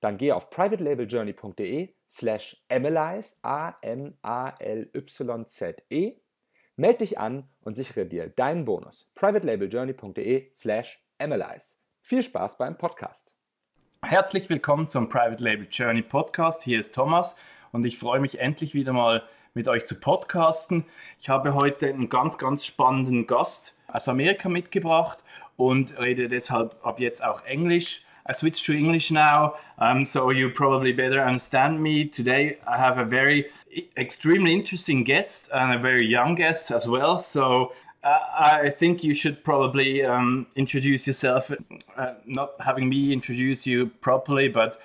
dann geh auf privatelabeljourney.de slash analyze, A-M-A-L-Y-Z-E, melde dich an und sichere dir deinen Bonus. privatelabeljourney.de slash analyze. Viel Spaß beim Podcast. Herzlich willkommen zum Private Label Journey Podcast. Hier ist Thomas und ich freue mich endlich wieder mal mit euch zu podcasten. Ich habe heute einen ganz, ganz spannenden Gast aus Amerika mitgebracht und rede deshalb ab jetzt auch Englisch. I switch to English now, um, so you probably better understand me. Today I have a very extremely interesting guest and a very young guest as well. So uh, I think you should probably um, introduce yourself, uh, not having me introduce you properly, but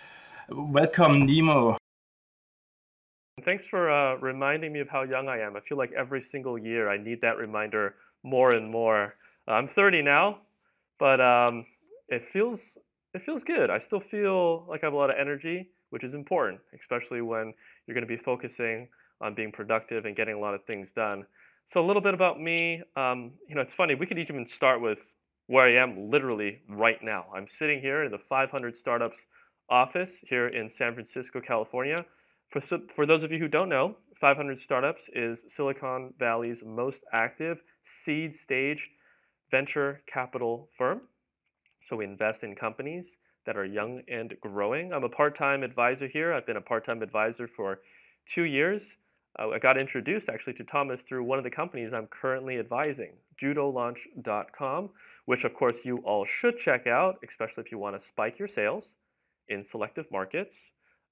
welcome, Nemo. Thanks for uh, reminding me of how young I am. I feel like every single year I need that reminder more and more. I'm 30 now, but um, it feels it feels good. I still feel like I have a lot of energy, which is important, especially when you're going to be focusing on being productive and getting a lot of things done. So a little bit about me. Um, you know, it's funny. We could even start with where I am literally right now. I'm sitting here in the 500 Startups office here in San Francisco, California. For, for those of you who don't know, 500 Startups is Silicon Valley's most active seed stage venture capital firm. So we invest in companies that are young and growing. I'm a part-time advisor here. I've been a part-time advisor for two years. Uh, I got introduced actually to Thomas through one of the companies I'm currently advising, judolaunch.com, which of course you all should check out, especially if you want to spike your sales in selective markets,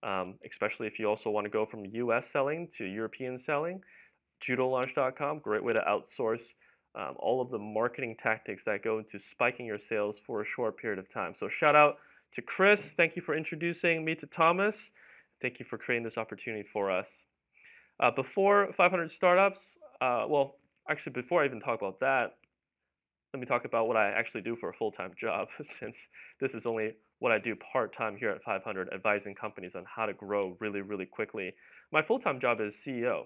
um, especially if you also want to go from US selling to European selling. Judolaunch.com, great way to outsource um, all of the marketing tactics that go into spiking your sales for a short period of time. So shout out to Chris. Thank you for introducing me to Thomas. Thank you for creating this opportunity for us. Uh, before 500 startups, uh, well, actually, before I even talk about that, let me talk about what I actually do for a full-time job, since this is only what I do part-time here at 500, advising companies on how to grow really, really quickly. My full-time job is CEO,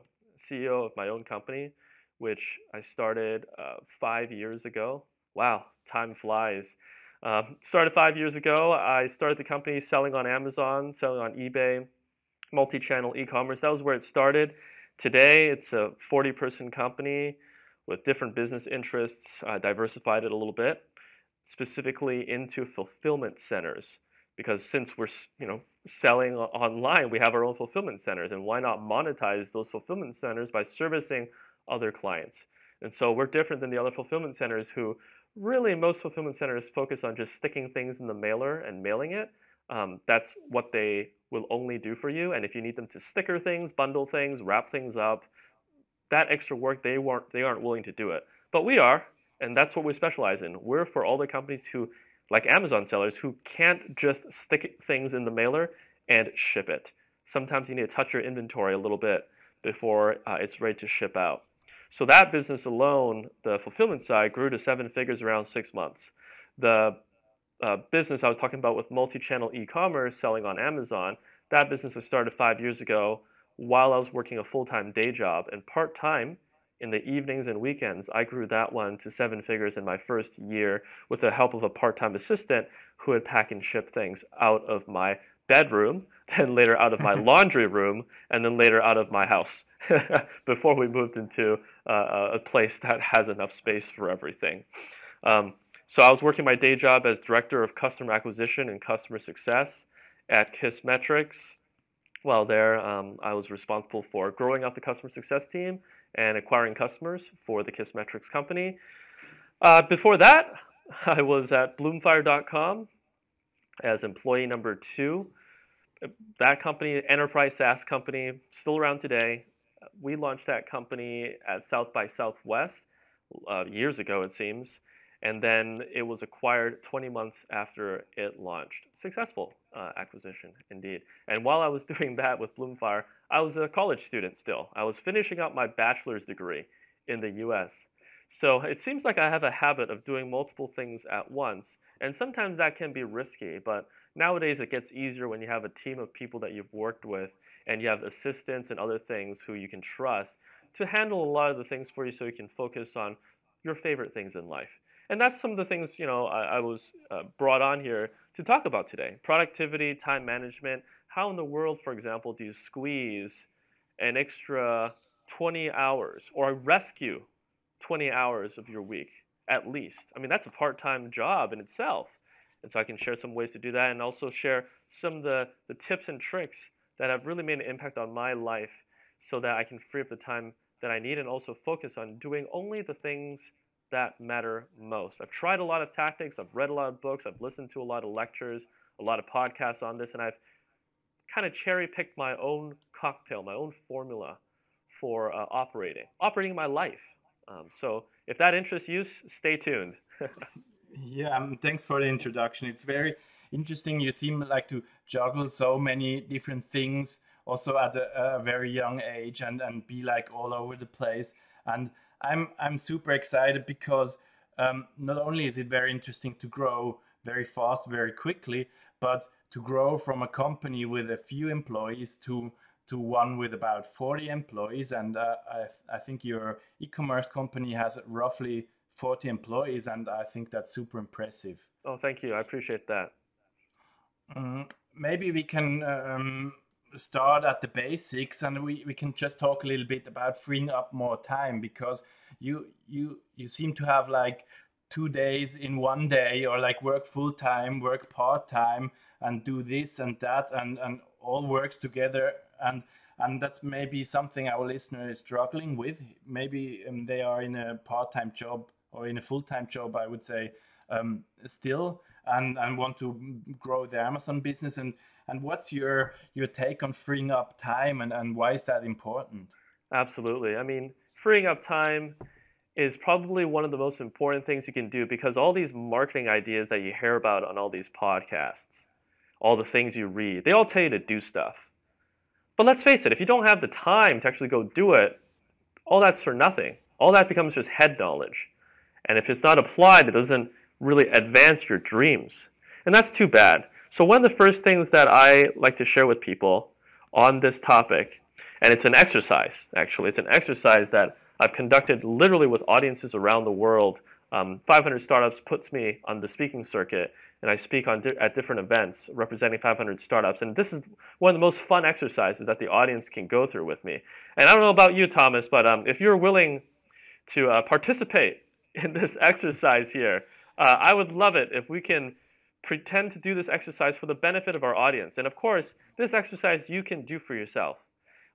CEO of my own company, which I started uh, five years ago. Wow, time flies. Um, started five years ago. I started the company selling on Amazon, selling on eBay, multi-channel e-commerce. That was where it started. Today, it's a 40-person company with different business interests. I diversified it a little bit, specifically into fulfillment centers. Because since we're you know selling online, we have our own fulfillment centers, and why not monetize those fulfillment centers by servicing other clients. And so we're different than the other fulfillment centers who really most fulfillment centers focus on just sticking things in the mailer and mailing it. Um, that's what they will only do for you. And if you need them to sticker things, bundle things, wrap things up, that extra work they weren't they aren't willing to do it. But we are, and that's what we specialize in. We're for all the companies who, like Amazon sellers, who can't just stick things in the mailer and ship it. Sometimes you need to touch your inventory a little bit before uh, it's ready to ship out. So that business alone, the fulfillment side, grew to seven figures around six months. The uh, business I was talking about with multi-channel e-commerce selling on Amazon, that business was started five years ago while I was working a full-time day job and part-time in the evenings and weekends. I grew that one to seven figures in my first year with the help of a part-time assistant who would pack and ship things out of my bedroom, then later out of my laundry room, and then later out of my house. before we moved into uh, a place that has enough space for everything. Um, so I was working my day job as director of customer acquisition and customer success at Kissmetrics, While there, um, I was responsible for growing up the customer success team and acquiring customers for the Kissmetrics company. Uh, before that, I was at Bloomfire.com as employee number two. That company, enterprise SaaS company, still around today. We launched that company at South by Southwest uh, years ago, it seems, and then it was acquired 20 months after it launched. Successful uh, acquisition, indeed. And while I was doing that with Bloomfire, I was a college student still. I was finishing up my bachelor's degree in the U.S. So it seems like I have a habit of doing multiple things at once, and sometimes that can be risky, but nowadays it gets easier when you have a team of people that you've worked with and you have assistants and other things who you can trust to handle a lot of the things for you so you can focus on your favorite things in life. And that's some of the things, you know, I, I was uh, brought on here to talk about today. Productivity, time management. How in the world, for example, do you squeeze an extra 20 hours or rescue 20 hours of your week at least? I mean, that's a part-time job in itself. And so I can share some ways to do that and also share some of the, the tips and tricks that have really made an impact on my life so that I can free up the time that I need and also focus on doing only the things that matter most. I've tried a lot of tactics, I've read a lot of books, I've listened to a lot of lectures, a lot of podcasts on this, and I've kind of cherry picked my own cocktail, my own formula for uh, operating, operating my life. Um, so if that interests you, stay tuned. yeah, um, thanks for the introduction. It's very interesting. You seem like to juggle so many different things also at a, a, very young age and, and be like all over the place. And I'm, I'm super excited because um, not only is it very interesting to grow very fast, very quickly, but to grow from a company with a few employees to to one with about 40 employees. And uh, I, I think your e-commerce company has roughly 40 employees, and I think that's super impressive. Oh, thank you. I appreciate that. Mm, maybe we can um, start at the basics and we, we can just talk a little bit about freeing up more time because you you you seem to have like two days in one day or like work full time work part time and do this and that and and all works together and and that's maybe something our listener is struggling with maybe um, they are in a part-time job or in a full-time job i would say um, still and and want to grow the amazon business and and what's your your take on freeing up time and, and why is that important? Absolutely. I mean, freeing up time is probably one of the most important things you can do because all these marketing ideas that you hear about on all these podcasts, all the things you read, they all tell you to do stuff. But let's face it, if you don't have the time to actually go do it, all that's for nothing. All that becomes just head knowledge. And if it's not applied, it doesn't really advance your dreams. And that's too bad. So one of the first things that I like to share with people on this topic, and it's an exercise, actually, it's an exercise that I've conducted literally with audiences around the world. Um, 500 Startups puts me on the speaking circuit, and I speak on di- at different events representing 500 startups. And this is one of the most fun exercises that the audience can go through with me. And I don't know about you, Thomas, but um, if you're willing to uh, participate in this exercise here, uh, I would love it if we can pretend to do this exercise for the benefit of our audience. And of course, this exercise you can do for yourself.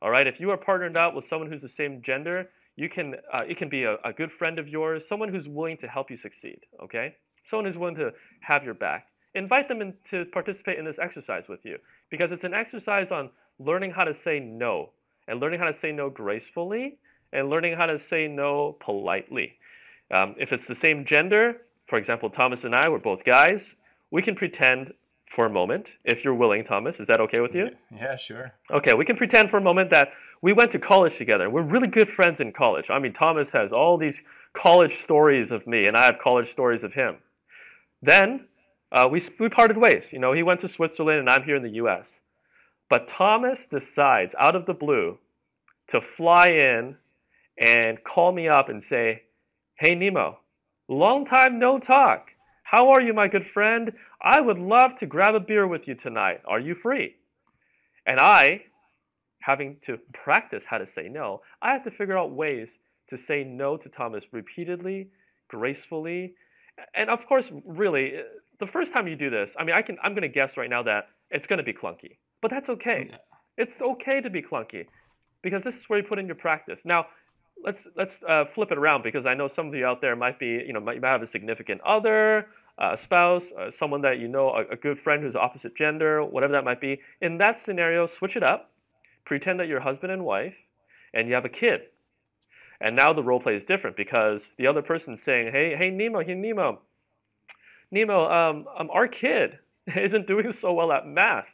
All right, if you are partnered up with someone who's the same gender, you can uh, it can be a, a good friend of yours, someone who's willing to help you succeed. Okay, someone who's willing to have your back. Invite them in to participate in this exercise with you because it's an exercise on learning how to say no and learning how to say no gracefully and learning how to say no politely. Um, if it's the same gender, for example, Thomas and I were both guys, we can pretend for a moment, if you're willing, Thomas. Is that okay with you? Yeah, sure. Okay, we can pretend for a moment that we went to college together. We're really good friends in college. I mean, Thomas has all these college stories of me, and I have college stories of him. Then uh, we, we parted ways. You know, he went to Switzerland, and I'm here in the U.S. But Thomas decides, out of the blue, to fly in and call me up and say, Hey, Nemo, long time no talk. How are you, my good friend? I would love to grab a beer with you tonight. Are you free? And I, having to practice how to say no, I have to figure out ways to say no to Thomas repeatedly, gracefully. And of course, really, the first time you do this, I mean, I can, I'm going to guess right now that it's going to be clunky, but that's okay. It's okay to be clunky because this is where you put in your practice. Now, let's let's uh, flip it around because I know some of you out there might be, you know, might, might have a significant other, a spouse, uh, someone that you know, a, a good friend who's opposite gender, whatever that might be. In that scenario, switch it up. Pretend that you're husband and wife, and you have a kid. And now the role play is different because the other person's saying, "Hey, hey, Nemo, hey, Nemo, Nemo, um, um, our kid isn't doing so well at math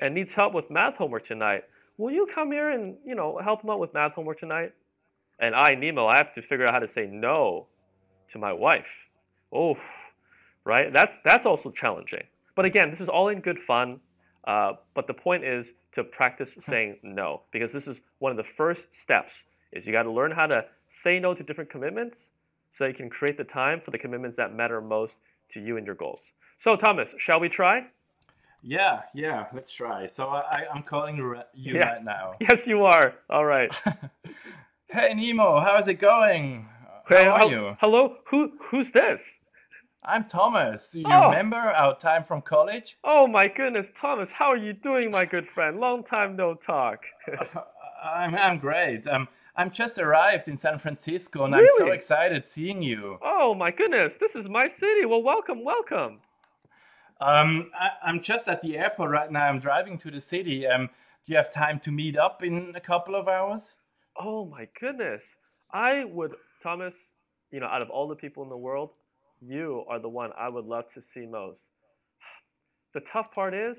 and needs help with math homework tonight. Will you come here and you know help him out with math homework tonight?" And I, Nemo, I have to figure out how to say no to my wife. Oh, right? That's that's also challenging. But again, this is all in good fun. Uh, but the point is to practice saying no because this is one of the first steps. Is you got to learn how to say no to different commitments so you can create the time for the commitments that matter most to you and your goals. So Thomas, shall we try? Yeah, yeah, let's try. So I, I'm calling you yeah. right now. Yes, you are. All right. hey Nemo, how's it going? How are you? Hello, who who's this? I'm Thomas. Do you oh. remember our time from college? Oh my goodness, Thomas, how are you doing, my good friend? Long time no talk. uh, I'm I'm great. Um, I'm just arrived in San Francisco and really? I'm so excited seeing you. Oh my goodness, this is my city. Well, welcome, welcome. Um, I, am just at the airport right now. I'm driving to the city. Um, do you have time to meet up in a couple of hours? Oh my goodness. I would, Thomas, you know, out of all the people in the world, you are the one I would love to see most. The tough part is,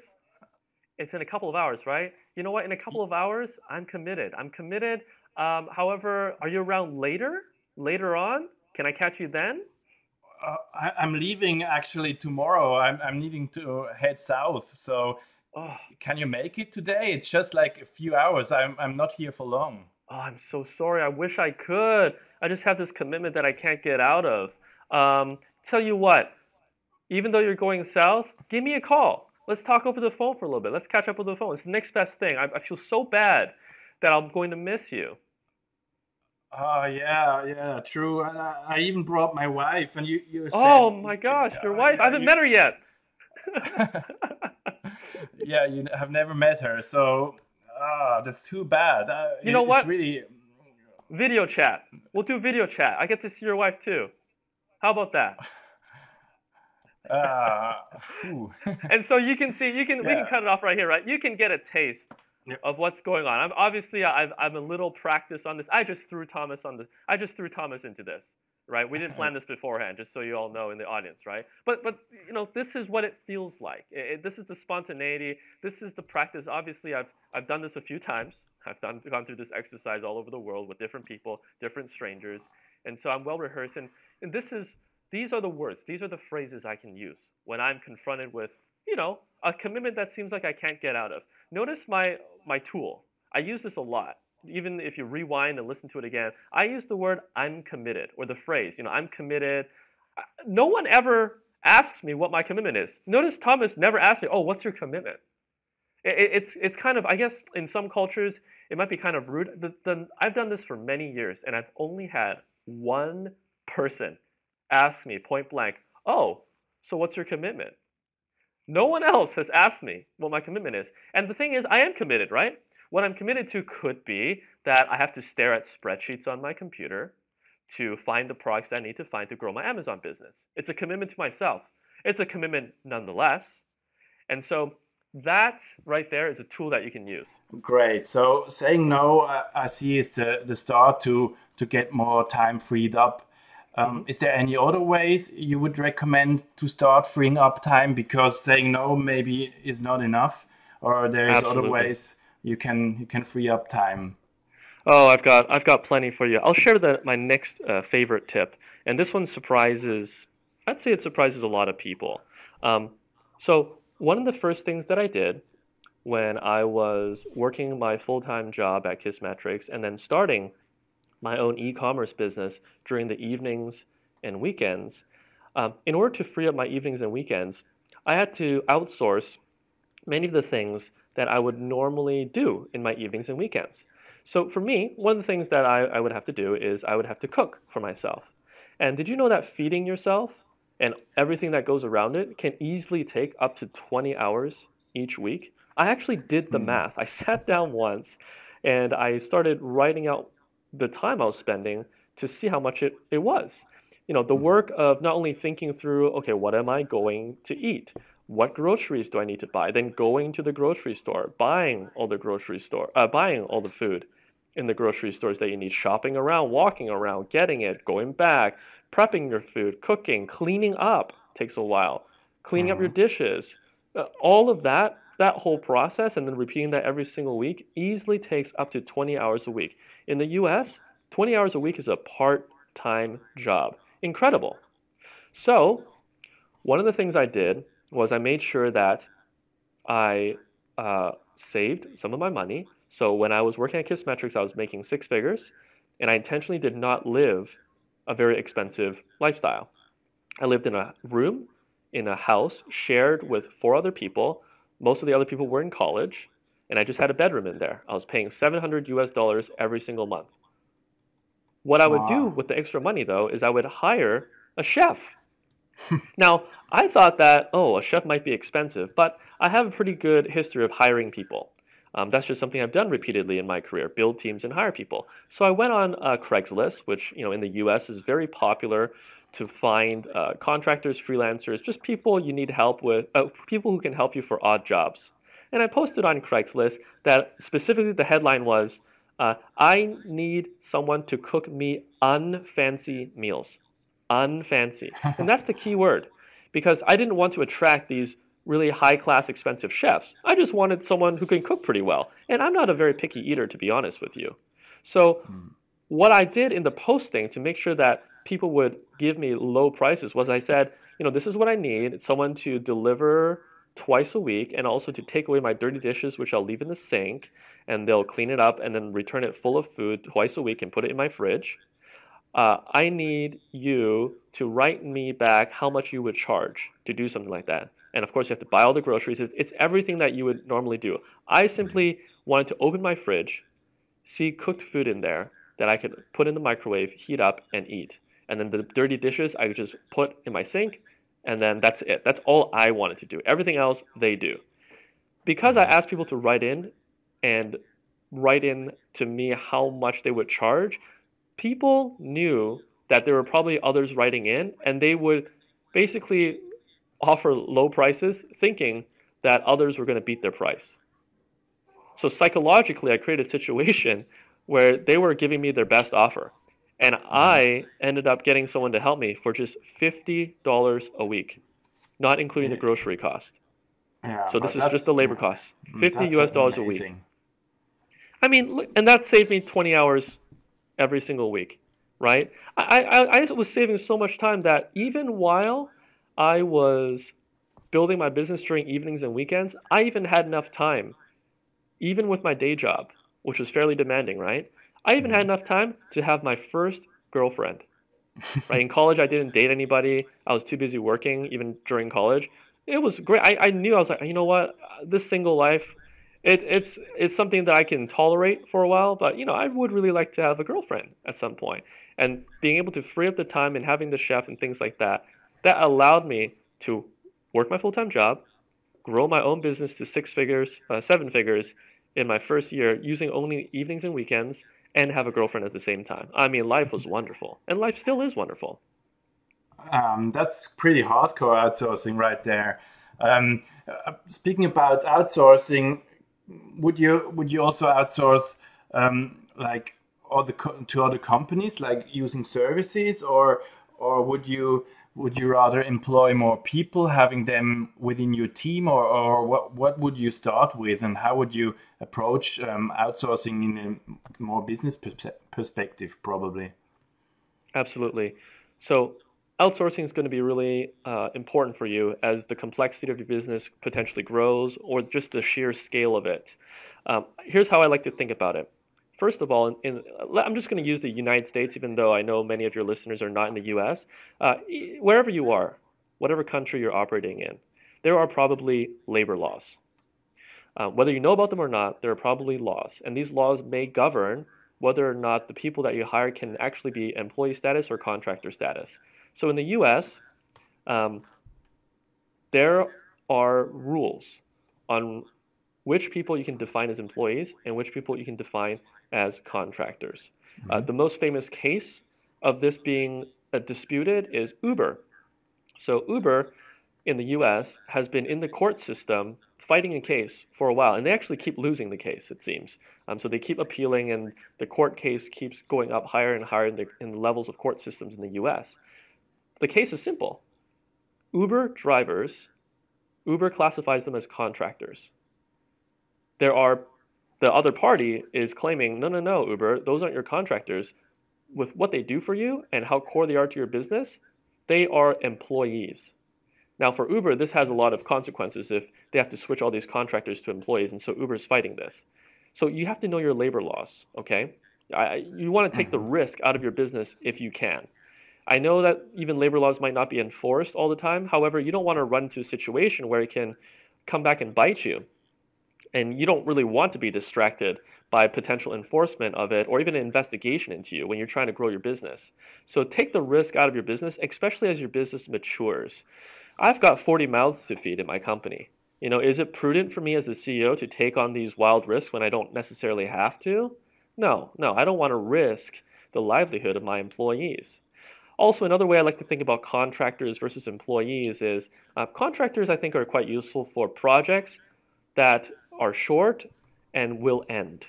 it's in a couple of hours, right? You know what? In a couple of hours, I'm committed. I'm committed. Um, however, are you around later? Later on? Can I catch you then? Uh, I, am leaving actually tomorrow. I'm, I'm needing to head south. So, oh. can you make it today? It's just like a few hours. I'm, I'm not here for long. Oh, I'm so sorry. I wish I could. I just have this commitment that I can't get out of. Um, tell you what, even though you're going south, give me a call. Let's talk over the phone for a little bit. Let's catch up over the phone. It's the next best thing. I, I feel so bad that I'm going to miss you. Oh yeah, yeah, true. And I, I even brought my wife, and you, you. Oh my gosh, your wife! I haven't you, met her yet. yeah, you have never met her, so ah, that's too bad. Uh, you know what? Really. Video chat. We'll do video chat. I get to see your wife too. How about that? Uh, and so you can see, you can, yeah. we can cut it off right here, right? You can get a taste yep. of what's going on. I'm obviously, I've, I'm a little practice on this. I just threw Thomas on this. I just threw Thomas into this, right? We didn't plan this beforehand, just so you all know in the audience, right? But, but you know, this is what it feels like. It, it, this is the spontaneity. This is the practice. Obviously, I've, I've done this a few times. I've done, gone through this exercise all over the world with different people, different strangers, and so I'm well rehearsed. And, and this is these are the words, these are the phrases I can use when I'm confronted with, you know, a commitment that seems like I can't get out of. Notice my, my tool. I use this a lot. Even if you rewind and listen to it again, I use the word I'm committed or the phrase, you know, I'm committed. No one ever asks me what my commitment is. Notice Thomas never asked me, oh, what's your commitment? It, it's, it's kind of, I guess, in some cultures, it might be kind of rude. The, the, I've done this for many years, and I've only had one person ask me point blank, oh, so what's your commitment? No one else has asked me what my commitment is. And the thing is, I am committed, right? What I'm committed to could be that I have to stare at spreadsheets on my computer to find the products I need to find to grow my Amazon business. It's a commitment to myself. It's a commitment nonetheless. And so that right there is a tool that you can use. Great. So saying no, uh, I see is the, the start to to get more time freed up um, is there any other ways you would recommend to start freeing up time because saying no maybe is not enough, or there is other ways you can you can free up time? Oh, I've got I've got plenty for you. I'll share the, my next uh, favorite tip, and this one surprises. I'd say it surprises a lot of people. Um, so one of the first things that I did when I was working my full time job at Kissmetrics and then starting my own e-commerce business during the evenings and weekends. Um, in order to free up my evenings and weekends, I had to outsource many of the things that I would normally do in my evenings and weekends. So for me, one of the things that I, I would have to do is I would have to cook for myself. And did you know that feeding yourself and everything that goes around it can easily take up to 20 hours each week? I actually did the Hmm. math. I sat down once and I started writing out the time I was spending to see how much it, it was. You know, the Hmm. work of not only thinking through, okay, what am I going to eat? What groceries do I need to buy? Then going to the grocery store, buying all the grocery store, uh, buying all the food in the grocery stores that you need, shopping around, walking around, getting it, going back, prepping your food, cooking, cleaning up takes a while, cleaning up your dishes. Uh, all of that, that whole process, and then repeating that every single week easily takes up to 20 hours a week. In the US, 20 hours a week is a part time job. Incredible. So, one of the things I did was I made sure that I uh, saved some of my money. So when I was working at Kissmetrics, I was making six figures, and I intentionally did not live a very expensive lifestyle. I lived in a room in a house shared with four other people. Most of the other people were in college, and I just had a bedroom in there. I was paying 700 US dollars every single month. What I would do with the extra money, though, is I would hire a chef. Now, I thought that, oh, a chef might be expensive, but I have a pretty good history of hiring people. Um, that's just something I've done repeatedly in my career, build teams and hire people. So I went on uh, Craigslist, which you know in the U.S. is very popular to find uh, contractors, freelancers, just people you need help with, uh, people who can help you for odd jobs. And I posted on Craigslist that specifically the headline was, uh, "I need someone to cook me unfancy meals." Unfancy, and that's the key word, because I didn't want to attract these really high class expensive chefs. I just wanted someone who can cook pretty well. And I'm not a very picky eater to be honest with you. So what I did in the posting to make sure that people would give me low prices was I said, you know, this is what I need, It's someone to deliver twice a week and also to take away my dirty dishes which I'll leave in the sink and they'll clean it up and then return it full of food twice a week and put it in my fridge. Uh, I need you to write me back how much you would charge to do something like that. And of course, you have to buy all the groceries. It's, it's everything that you would normally do. I simply wanted to open my fridge, see cooked food in there that I could put in the microwave, heat up, and eat. And then the dirty dishes I could just put in my sink, and then that's it. That's all I wanted to do. Everything else they do. Because I asked people to write in and write in to me how much they would charge, people knew that there were probably others writing in, and they would basically offer low prices, thinking that others were going to beat their price. So psychologically, I created a situation where they were giving me their best offer, and I ended up getting someone to help me for just fifty dollars a week, not including the grocery cost. Yeah, So this is just the labor cost, mm, fifty that's US dollars a week. amazing. I mean, look- and that saved me 20 hours every single week, right? I, I, I was saving so much time that even while I was building my business during evenings and weekends, I even had enough time, even with my day job, which was fairly demanding, right? I even had mm-hmm. enough time to have my first girlfriend. right? In college, I didn't date anybody. I was too busy working, even during college. It was great. I, I knew I was like, you know what, this single life, it, it's it's something that I can tolerate for a while, but you know, I would really like to have a girlfriend at some point. And being able to free up the time and having the chef and things like that, that allowed me to work my full time job, grow my own business to six figures, uh, seven figures in my first year, using only evenings and weekends, and have a girlfriend at the same time. I mean, life was wonderful, and life still is wonderful. Um, that's pretty hardcore outsourcing right there. Um, uh, speaking about outsourcing, would you would you also outsource um, like other to other companies, like using services, or or would you would you rather employ more people, having them within your team, or, or what what would you start with, and how would you approach um, outsourcing in a more business perspe- perspective, probably? Absolutely. So outsourcing is going to be really uh, important for you as the complexity of your business potentially grows or just the sheer scale of it. Um, here's how I like to think about it. First of all, in, in, I'm just going to use the United States, even though I know many of your listeners are not in the U.S. Uh, wherever you are, whatever country you're operating in, there are probably labor laws. Uh, whether you know about them or not, there are probably laws, and these laws may govern whether or not the people that you hire can actually be employee status or contractor status. So in the U.S., um, there are rules on which people you can define as employees and which people you can define as contractors. Uh, Mm-hmm. the most famous case of this being uh, disputed is Uber. So Uber in the U.S. has been in the court system fighting a case for a while, and they actually keep losing the case. It seems. Um, so they keep appealing, and the court case keeps going up higher and higher in the, in the levels of court systems in the U.S. The case is simple. Uber drivers, Uber classifies them as contractors. There are the other party is claiming, no, no, no, Uber, those aren't your contractors. With what they do for you and how core they are to your business, they are employees. Now, for Uber, this has a lot of consequences if they have to switch all these contractors to employees, and so Uber is fighting this. So you have to know your labor laws, okay? I, you want to take the mm-hmm. risk out of your business if you can. I know that even labor laws might not be enforced all the time. However, you don't want to run into a situation where it can come back and bite you. And you don't really want to be distracted by potential enforcement of it or even an investigation into you when you're trying to grow your business. So take the risk out of your business, especially as your business matures. I've got 40 mouths to feed in my company. You know, is it prudent for me as the CEO to take on these wild risks when I don't necessarily have to? No, no, I don't want to risk the livelihood of my employees. Also, another way I like to think about contractors versus employees is uh, contractors, I think, are quite useful for projects that are short and will end.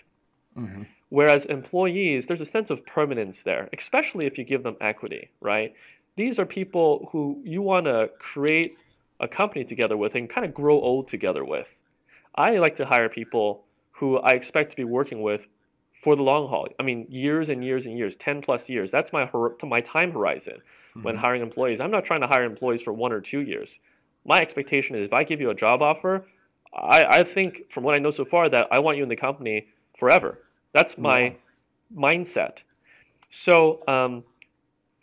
Mm-hmm. Whereas employees, there's a sense of permanence there, especially if you give them equity, right? These are people who you want to create a company together with and kind of grow old together with. I like to hire people who I expect to be working with for the long haul. I mean, years and years and years, 10 plus years. That's my my time horizon when hiring employees. I'm not trying to hire employees for one or two years. My expectation is if I give you a job offer, I, I think from what I know so far that I want you in the company forever. That's my mindset. So, um,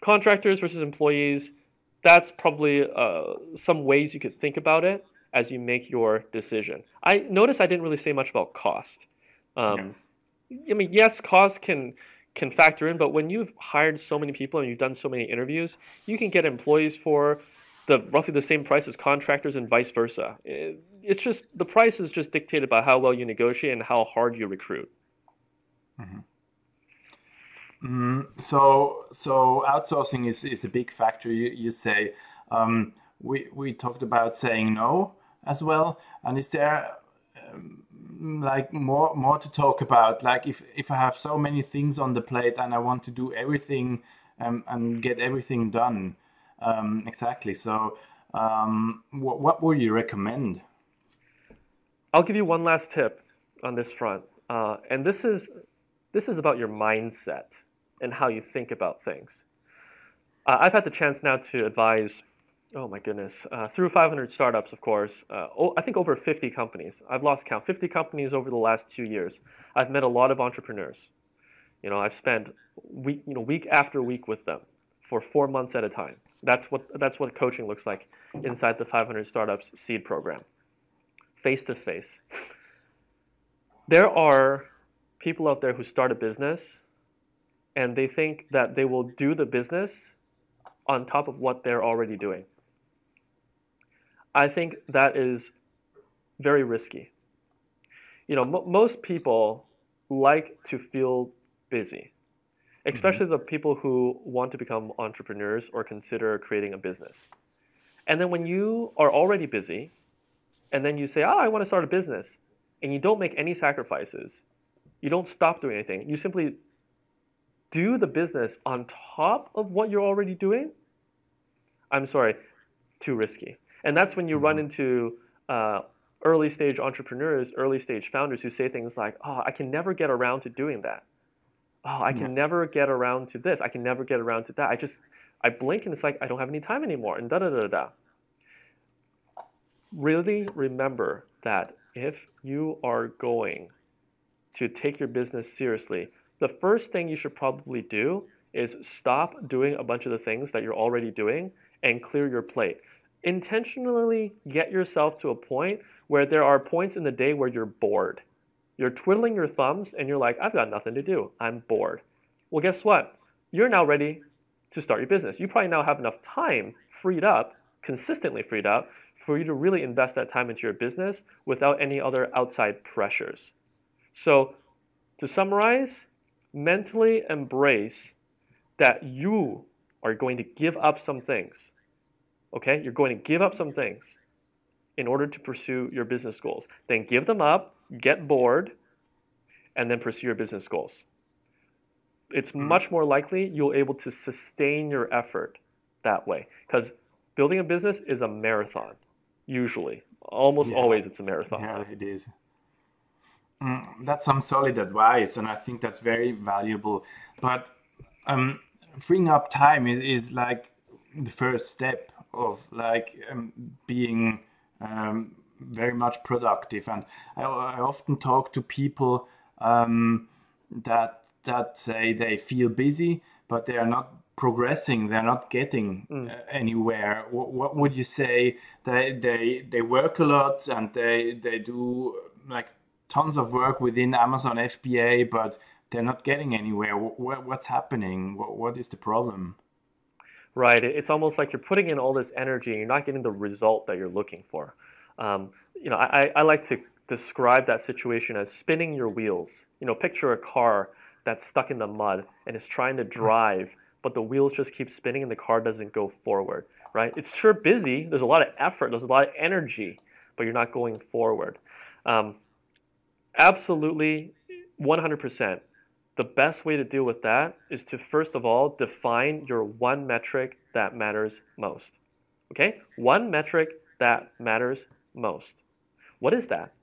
contractors versus employees, that's probably uh, some ways you could think about it as you make your decision. I notice I didn't really say much about cost. Um, I mean, yes, cost can can factor in, but when you've hired so many people and you've done so many interviews, you can get employees for the roughly the same price as contractors and vice versa. It, it's just the price is just dictated by how well you negotiate and how hard you recruit. Mm, so, so outsourcing is, is a big factor. You, you say um, we we talked about saying no as well. And is there um, like more more to talk about? Like if if I have so many things on the plate and I want to do everything um, and get everything done um, exactly. So, um, what what would you recommend? I'll give you one last tip on this front, uh, and this is this is about your mindset and how you think about things. Uh, I've had the chance now to advise, oh my goodness, uh, through 500 startups, of course. Uh, oh, I think over 50 companies. I've lost count. 50 companies over the last two years. I've met a lot of entrepreneurs. You know, I've spent week, you know, week after week with them for four months at a time. That's what that's what coaching looks like inside the 500 startups seed program, face to face. There are people out there who start a business and they think that they will do the business on top of what they're already doing. I think that is very risky. You know, m- most people like to feel busy, especially mm-hmm. the people who want to become entrepreneurs or consider creating a business. And then when you are already busy, and then you say, "Oh, I want to start a business," and you don't make any sacrifices, you don't stop doing anything. You simply do the business on top of what you're already doing. I'm sorry, too risky. And that's when you run into uh, early stage entrepreneurs, early stage founders who say things like, "Oh, I can never get around to doing that. Oh, I can never get around to this. I can never get around to that. I just, I blink and it's like I don't have any time anymore." And da da da da. Really remember that if you are going to take your business seriously, the first thing you should probably do is stop doing a bunch of the things that you're already doing and clear your plate. Intentionally get yourself to a point where there are points in the day where you're bored. You're twiddling your thumbs and you're like, I've got nothing to do. I'm bored. Well, guess what? You're now ready to start your business. You probably now have enough time freed up, consistently freed up, for you to really invest that time into your business without any other outside pressures. So, to summarize, mentally embrace that you are going to give up some things. Okay? You're going to give up some things in order to pursue your business goals. Then give them up, get bored, and then pursue your business goals. It's hmm. much more likely you'll able to sustain your effort that way because building a business is a marathon usually almost yeah. always it's a marathon yeah it is mm, that's some solid advice and i think that's very valuable but um, freeing up time is, is like the first step of like um, being um, very much productive. And I, I, often talk to people um, that that say they feel busy but they are not progressing. They're not getting mm. uh, anywhere. What, what, would you say? They they they work a lot and they they do like tons of work within amazon fba but they're not getting anywhere. What, what's happening? What, what is the problem right it's almost like you're putting in all this energy and you're not getting the result that you're looking for um, you know I, I like to describe that situation as spinning your wheels you know picture a car that's stuck in the mud and is trying to drive but the wheels just keep spinning and the car doesn't go forward, right? It's sure busy. There's a lot of effort. There's a lot of energy, but you're not going forward. Um, absolutely, 100%. The best way to deal with that is to first of all define your one metric that matters most. Okay? One metric that matters most. What is that?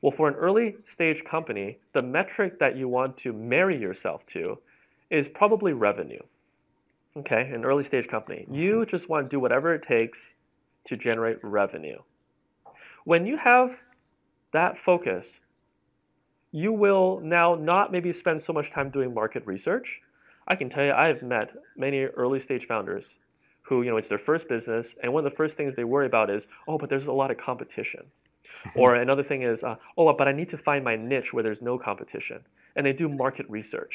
Well, for an early stage company, the metric that you want to marry yourself to is probably revenue okay, an early stage company, you just want to do whatever it takes to generate revenue. When you have that focus, you will now not maybe spend so much time doing market research. I can tell you, I have met many early stage founders who, you know, it's their first business, and one of the first things they worry about is, oh, but there's a lot of competition. Mm-hmm. or another thing is, uh, oh, but I need to find my niche where there's no competition. And they do market research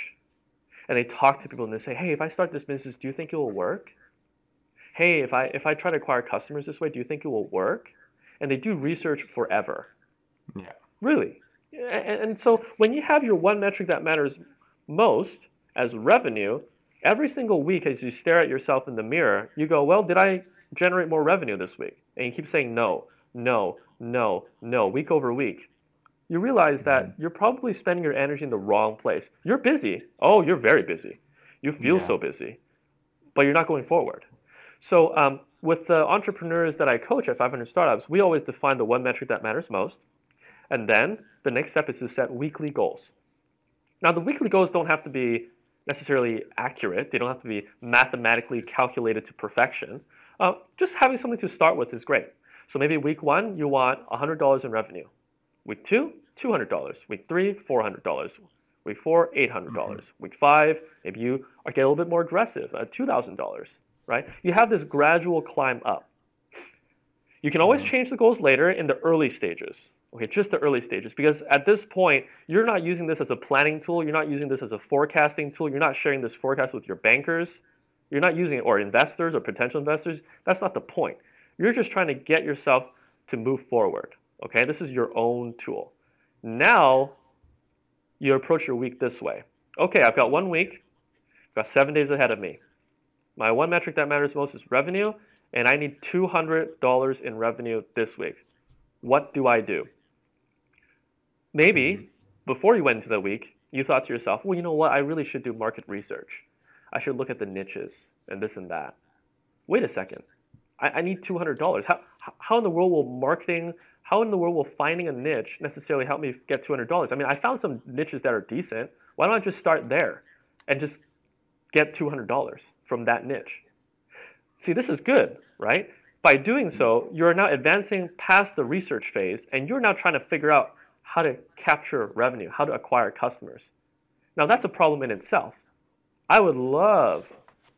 and they talk to people and they say, hey, if I start this business, do you think it will work? Hey, if I if I try to acquire customers this way, do you think it will work? And they do research forever. Yeah. Really. And, and so when you have your one metric that matters most as revenue, every single week as you stare at yourself in the mirror, you go, well, did I generate more revenue this week? And you keep saying no, no, no, no, week over week you realize that mm-hmm. you're probably spending your energy in the wrong place. You're busy. Oh, you're very busy. You feel yeah. so busy, but you're not going forward. So, um, with the entrepreneurs that I coach at 500 Startups, we always define the one metric that matters most. And then the next step is to set weekly goals. Now, the weekly goals don't have to be necessarily accurate, they don't have to be mathematically calculated to perfection. Uh, just having something to start with is great. So, maybe week one, you want $100 in revenue. Week two, $200. Week three, $400. Week four, $800. Mm-hmm. Week five, maybe you get a little bit more aggressive at $2,000, right? You have this gradual climb up. You can always mm-hmm. change the goals later in the early stages. Okay, just the early stages, because at this point, you're not using this as a planning tool. You're not using this as a forecasting tool. You're not sharing this forecast with your bankers. You're not using it, or investors or potential investors. That's not the point. You're just trying to get yourself to move forward. Okay, this is your own tool. Now, you approach your week this way. Okay, I've got one week, I've got seven days ahead of me. My one metric that matters most is revenue, and I need $200 in revenue this week. What do I do? Maybe mm-hmm. before you went into the week, you thought to yourself, well, you know what? I really should do market research. I should look at the niches and this and that. Wait a second. I, I need $200. How, how in the world will marketing how in the world will finding a niche necessarily help me get $200? I mean, I found some niches that are decent. Why don't I just start there and just get $200 from that niche? See, this is good, right? By doing so, you're now advancing past the research phase and you're now trying to figure out how to capture revenue, how to acquire customers. Now, that's a problem in itself. I would love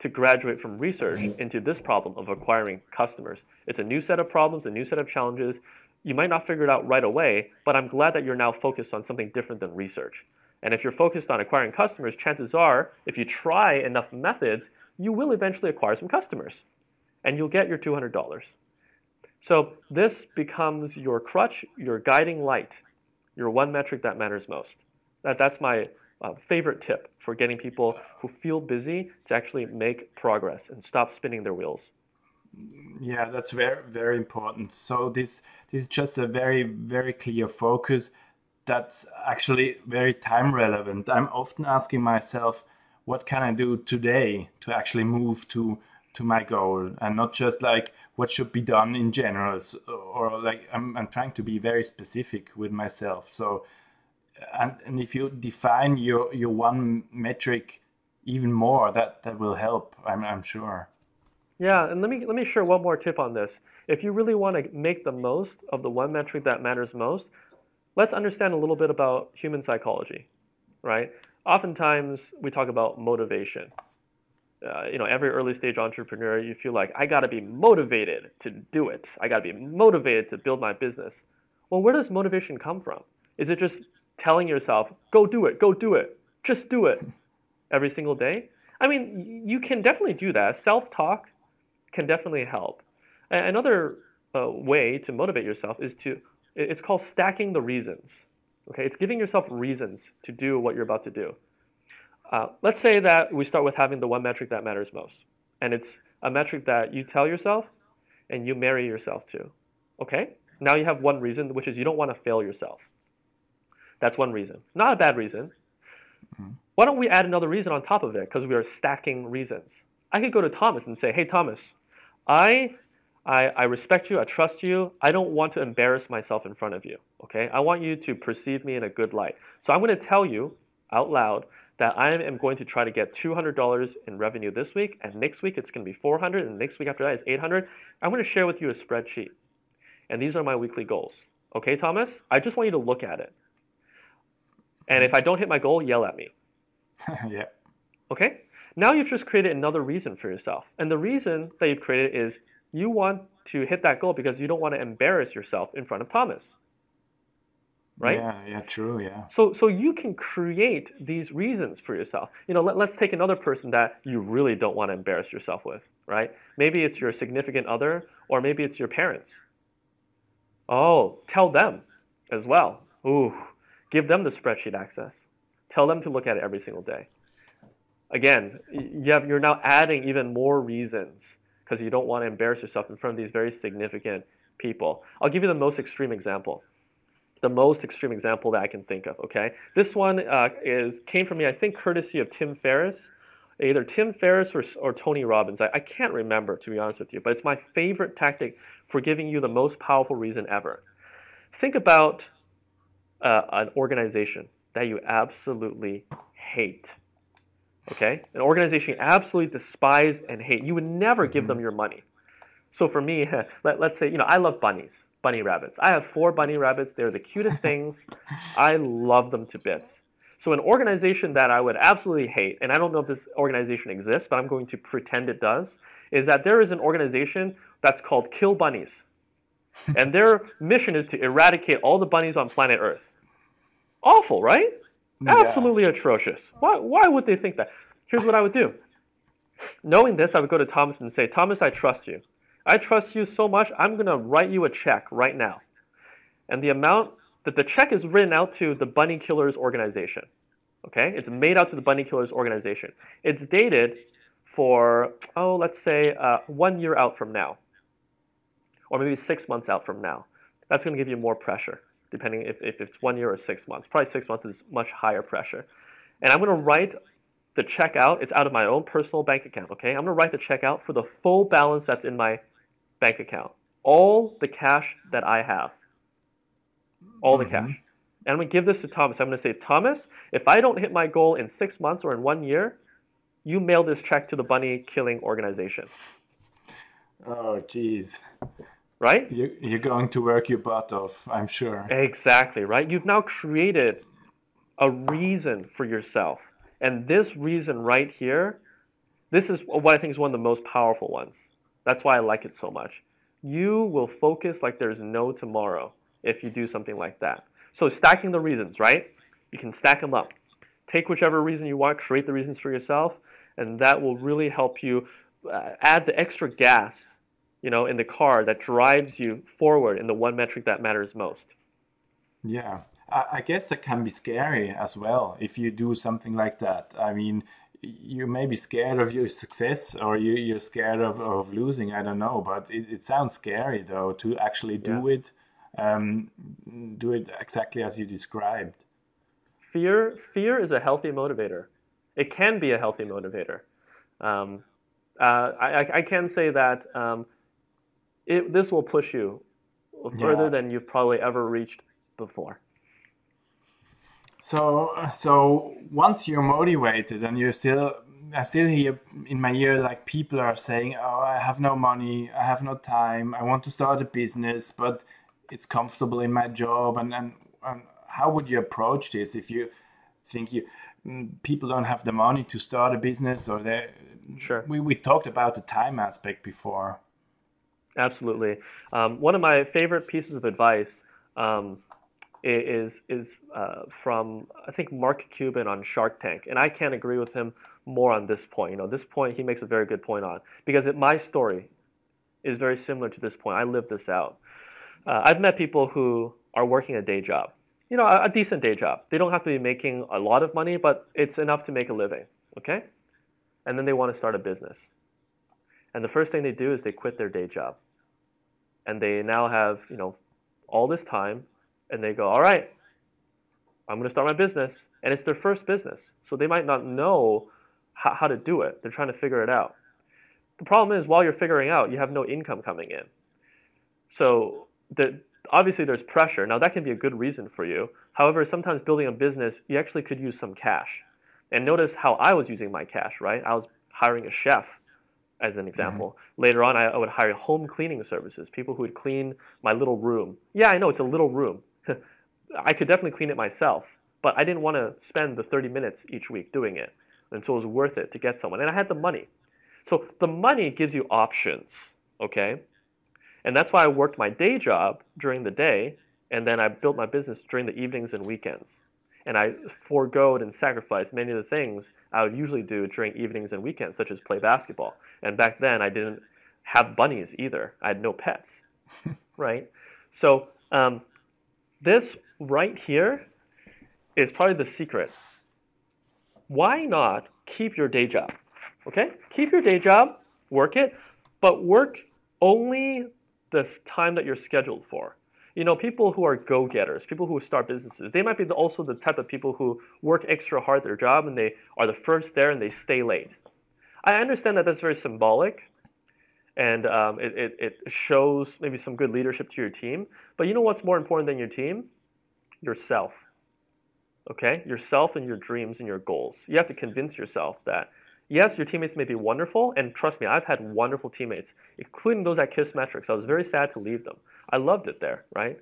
to graduate from research into this problem of acquiring customers. It's a new set of problems, a new set of challenges. You might not figure it out right away, but I'm glad that you're now focused on something different than research. And if you're focused on acquiring customers, chances are, if you try enough methods, you will eventually acquire some customers and you'll get your $200. So this becomes your crutch, your guiding light, your one metric that matters most. That, that's my uh, favorite tip for getting people who feel busy to actually make progress and stop spinning their wheels. Yeah, that's very very important. So this this is just a very very clear focus that's actually very time relevant. I'm often asking myself, what can I do today to actually move to to my goal and not just like what should be done in general or like I'm, I'm trying to be very specific with myself. So and, and if you define your your one metric even more that that will help i'm, I'm sure. Yeah and let me let me share one more tip on this. If you really want to make the most of the one metric that matters most let's understand a little bit about human psychology right? Oftentimes we talk about motivation uh, you know, every early stage entrepreneur, you feel like I got to be motivated to do it. I got to be motivated to build my business. Well, where does motivation come from? Is it just telling yourself, go do it, go do it, just do it every single day? I mean, you can definitely do that. Self talk can definitely help. Another uh, way to motivate yourself is to, it's called stacking the reasons. Okay, it's giving yourself reasons to do what you're about to do. Uh, let's say that we start with having the one metric that matters most, and it's a metric that you tell yourself and you marry yourself to. Okay? Now you have one reason, which is you don't want to fail yourself. That's one reason. Not a bad reason. Mm-hmm. Why don't we add another reason on top of it? Because we are stacking reasons. I could go to Thomas and say, hey, Thomas, I, I, I respect you, I trust you, I don't want to embarrass myself in front of you. Okay? I want you to perceive me in a good light. So I'm going to tell you out loud that I am going to try to get $200 in revenue this week, and next week it's going to be 400, and next week after that is 800. I'm going to share with you a spreadsheet, and these are my weekly goals. Okay, Thomas? I just want you to look at it. And if I don't hit my goal, yell at me. yeah. Okay? Now you've just created another reason for yourself. And the reason that you've created is you want to hit that goal because you don't want to embarrass yourself in front of Thomas right? Yeah, yeah, true, yeah. So, so you can create these reasons for yourself. You know, let, let's take another person that you really don't want to embarrass yourself with, right? Maybe it's your significant other, or maybe it's your parents. Oh, tell them as well. Ooh, give them the spreadsheet access. Tell them to look at it every single day. Again, you have, you're now adding even more reasons because you don't want to embarrass yourself in front of these very significant people. I'll give you the most extreme example the most extreme example that I can think of. Okay, this one uh, is came from me, I think, courtesy of Tim Ferriss, either Tim Ferriss or, or Tony Robbins. I, I can't remember to be honest with you, but it's my favorite tactic for giving you the most powerful reason ever. Think about uh, an organization that you absolutely hate. Okay, an organization you absolutely despise and hate. You would never give them your money. So for me, let, let's say you know I love bunnies bunny rabbits. I have four bunny rabbits. They're the cutest things. I love them to bits. So an organization that I would absolutely hate, and I don't know if this organization exists, but I'm going to pretend it does, is that there is an organization that's called Kill Bunnies. and their mission is to eradicate all the bunnies on planet Earth. Awful, right? Yeah. Absolutely atrocious. Why, why would they think that? Here's what I would do. Knowing this, I would go to Thomas and say, Thomas, I trust you. I trust you so much, I'm going to write you a check right now. And the amount that the check is written out to the Bunny Killers organization. Okay? It's made out to the Bunny Killers organization. It's dated for, oh, let's say uh, one year out from now. Or maybe six months out from now. That's going to give you more pressure, depending if, if it's one year or six months. Probably six months is much higher pressure. And I'm going to write the check out. It's out of my own personal bank account, okay? I'm going to write the check out for the full balance that's in my bank account. All the cash that I have. All the mm-hmm. cash. And I'm going to give this to Thomas. I'm going to say, Thomas, if I don't hit my goal in six months or in one year, you mail this check to the bunny killing organization. Oh, geez. Right? You're going to work your butt off, I'm sure. Exactly, right? You've now created a reason for yourself. And this reason right here, this is what I think is one of the most powerful ones. That's why I like it so much. You will focus like there's no tomorrow if you do something like that. So stacking the reasons, right? You can stack them up. Take whichever reason you want, create the reasons for yourself, and that will really help you uh, add the extra gas you know, in the car that drives you forward in the one metric that matters most. Yeah, I, guess that can be scary as well if you do something like that. I mean, you may be scared of your success or you, you're scared of, of losing. I don't know, but it, it sounds scary though to actually do yeah. it, um, do it exactly as you described. Fear, fear is a healthy motivator. It can be a healthy motivator. Um, uh, I, I, can say that um, it, this will push you further yeah. than you've probably ever reached before. So, so once you're motivated and you're still, I still hear in my ear like people are saying, "Oh, I have no money, I have no time, I want to start a business, but it's comfortable in my job." And and, and how would you approach this if you think you mm, people don't have the money to start a business or they? Sure. We we talked about the time aspect before. Absolutely. Um, one of my favorite pieces of advice um, is is uh, from I think Mark Cuban on Shark Tank, and I can't agree with him more on this point. You know, this point he makes a very good point on because it, my story is very similar to this point. I lived this out. Uh, I've met people who are working a day job, you know, a, a decent day job. They don't have to be making a lot of money, but it's enough to make a living. Okay, and then they want to start a business, and the first thing they do is they quit their day job, and they now have you know all this time and they go, all right, I'm going to start my business. And it's their first business. So they might not know how, how to do it. They're trying to figure it out. The problem is, while you're figuring out, you have no income coming in. So the, obviously there's pressure. Now that can be a good reason for you. However, sometimes building a business, you actually could use some cash. And notice how I was using my cash, right? I was hiring a chef as an example. Mm-hmm. Later on, I, I, would hire home cleaning services, people who would clean my little room. Yeah, I know it's a little room, I could definitely clean it myself, but I didn't want to spend the 30 minutes each week doing it. And so it was worth it to get someone. And I had the money. So the money gives you options, okay? And that's why I worked my day job during the day, and then I built my business during the evenings and weekends. And I foregoed and sacrificed many of the things I would usually do during evenings and weekends, such as play basketball. And back then, I didn't have bunnies either. I had no pets, right? So um, this right here is probably the secret. Why not keep your day job? Okay? Keep your day job, work it, but work only the time that you're scheduled for. You know, people who are go-getters, people who start businesses, they might be also the type of people who work extra hard at their job and they are the first there and they stay late. I understand that that's very symbolic, and um, it, it, it shows maybe some good leadership to your team. But you know what's more important than your team? Yourself. Okay? Yourself and your dreams and your goals. You have to convince yourself that, yes, your teammates may be wonderful, and trust me, I've had wonderful teammates, including those at Kissmetrics. I was very sad to leave them. I loved it there, right?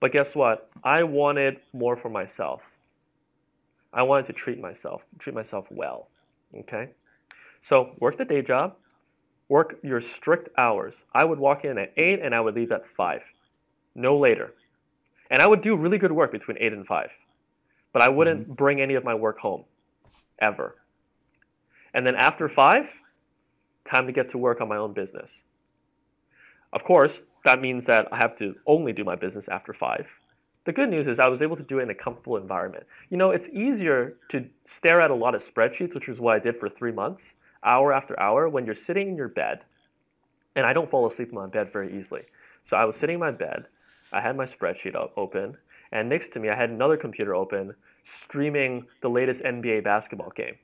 But guess what? I wanted more for myself. I wanted to treat myself, treat myself well. Okay? So work the day job, work your strict hours. I would walk in at 8 and I would leave at 5, no later. And I would do really good work between 8 and 5, but I wouldn't mm-hmm. bring any of my work home, ever. And then after 5, time to get to work on my own business. Of course, that means that I have to only do my business after 5. The good news is I was able to do it in a comfortable environment. You know, it's easier to stare at a lot of spreadsheets, which is what I did for three months, hour after hour when you're sitting in your bed, and I don't fall asleep in my bed very easily. So I was sitting in my bed, I had my spreadsheet open, and next to me I had another computer open streaming the latest NBA basketball game.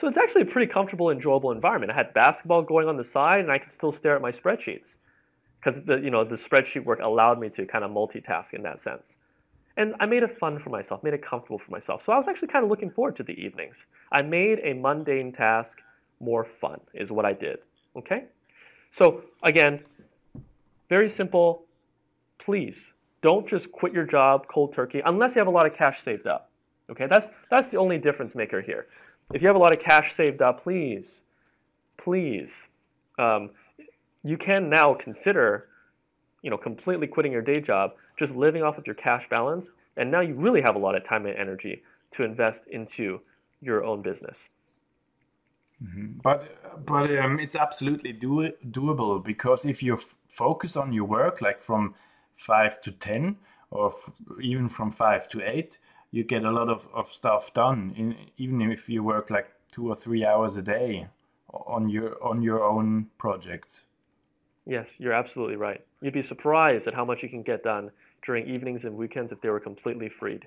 So it's actually a pretty comfortable, enjoyable environment. I had basketball going on the side, and I could still stare at my spreadsheets because the you know the spreadsheet work allowed me to kind of multitask in that sense. And I made it fun for myself, made it comfortable for myself. So I was actually kind of looking forward to the evenings. I made a mundane task more fun is what I did. Okay? So again, very simple. Please don't just quit your job cold turkey unless you have a lot of cash saved up. Okay? That's that's the only difference maker here. If you have a lot of cash saved up, please, please, um, you can now consider, you know, completely quitting your day job, just living off of your cash balance, and now you really have a lot of time and energy to invest into your own business. Mm-hmm. But but um, it's absolutely do, doable because if you focus on your work, like from five to ten, or even from five to eight, you get a lot of, of stuff done. In, even if you work like two or three hours a day on your on your own projects. Yes, you're absolutely right. You'd be surprised at how much you can get done during evenings and weekends if they were completely freed.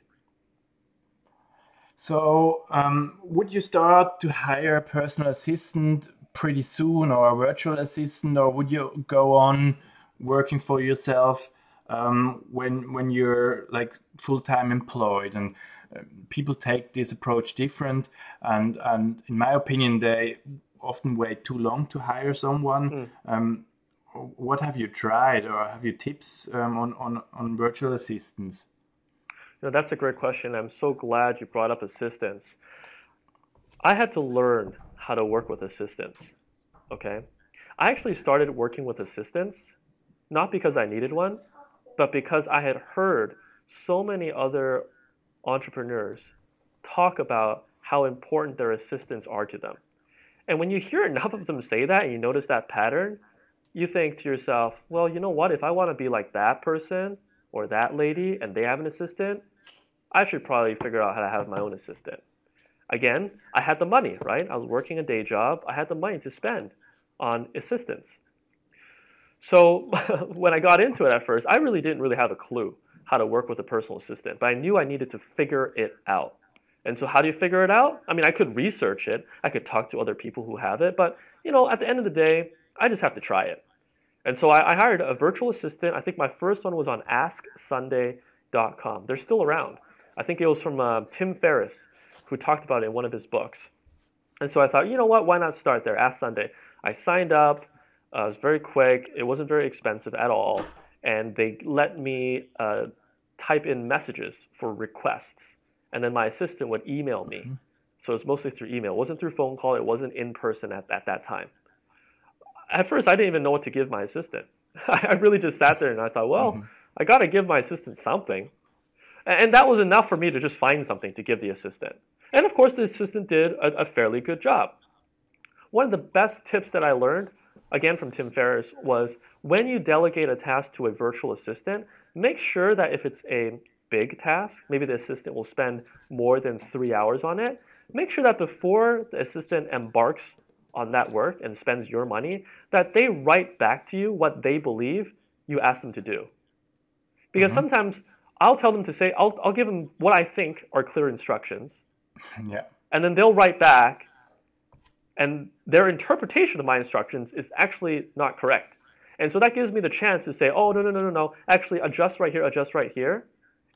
So, um, would you start to hire a personal assistant pretty soon, or a virtual assistant, or would you go on working for yourself um, when when you're like full time employed? And uh, people take this approach different, and and in my opinion, they often wait too long to hire someone. Mm. Um, what have you tried, or have you tips um, on, on on virtual assistants? You know, that's a great question. I'm so glad you brought up assistants. I had to learn how to work with assistants. Okay? I actually started working with assistants not because I needed one, but because I had heard so many other entrepreneurs talk about how important their assistants are to them. And when you hear enough of them say that and you notice that pattern, you think to yourself, well, you know what? If I want to be like that person, or that lady and they have an assistant, I should probably figure out how to have my own assistant. Again, I had the money, right? I was working a day job. I had the money to spend on assistants. So when I got into it at first, I really didn't really have a clue how to work with a personal assistant, but I knew I needed to figure it out. And so how do you figure it out? I mean, I could research it. I could talk to other people who have it, but you know, at the end of the day, I just have to try it. And so I, I hired a virtual assistant. I think my first one was on AskSunday.com. They're still around. I think it was from uh, Tim Ferriss, who talked about it in one of his books. And so I thought, you know what? Why not start there? Ask Sunday. I signed up. Uh, it was very quick. It wasn't very expensive at all. And they let me uh, type in messages for requests. And then my assistant would email me. Mm-hmm. So it was mostly through email. It wasn't through phone call. It wasn't in person at, at that time at first I didn't even know what to give my assistant. I really just sat there and I thought, well, mm-hmm. I got to give my assistant something. And that was enough for me to just find something to give the assistant. And of course, the assistant did a, a fairly good job. One of the best tips that I learned, again from Tim Ferriss, was when you delegate a task to a virtual assistant, make sure that if it's a big task, maybe the assistant will spend more than three hours on it, make sure that before the assistant embarks on that work and spends your money, that they write back to you what they believe you ask them to do. Because mm-hmm. sometimes I'll tell them to say, I'll, I'll give them what I think are clear instructions. Yeah. And then they'll write back, and their interpretation of my instructions is actually not correct. And so that gives me the chance to say, oh, no, no, no, no, no, actually adjust right here, adjust right here.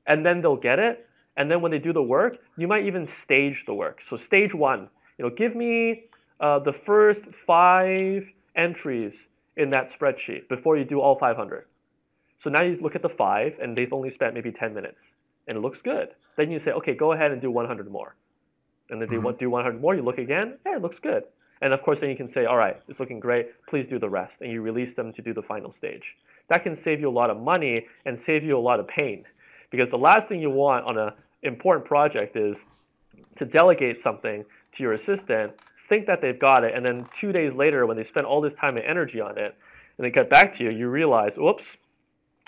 And then they'll get it. And then when they do the work, you might even stage the work. So stage one, you know, give me uh, the first five entries in that spreadsheet before you do all 500. So now you look at the five, and they've only spent maybe 10 minutes, and it looks good. Then you say, okay, go ahead and do 100 more. And then mm-hmm. do 100 more, you look again, yeah, it looks good. And of course, then you can say, all right, it's looking great, please do the rest. And you release them to do the final stage. That can save you a lot of money and save you a lot of pain. Because the last thing you want on an important project is to delegate something to your assistant think that they've got it, and then two days later, when they spend all this time and energy on it, and they get back to you, you realize, whoops,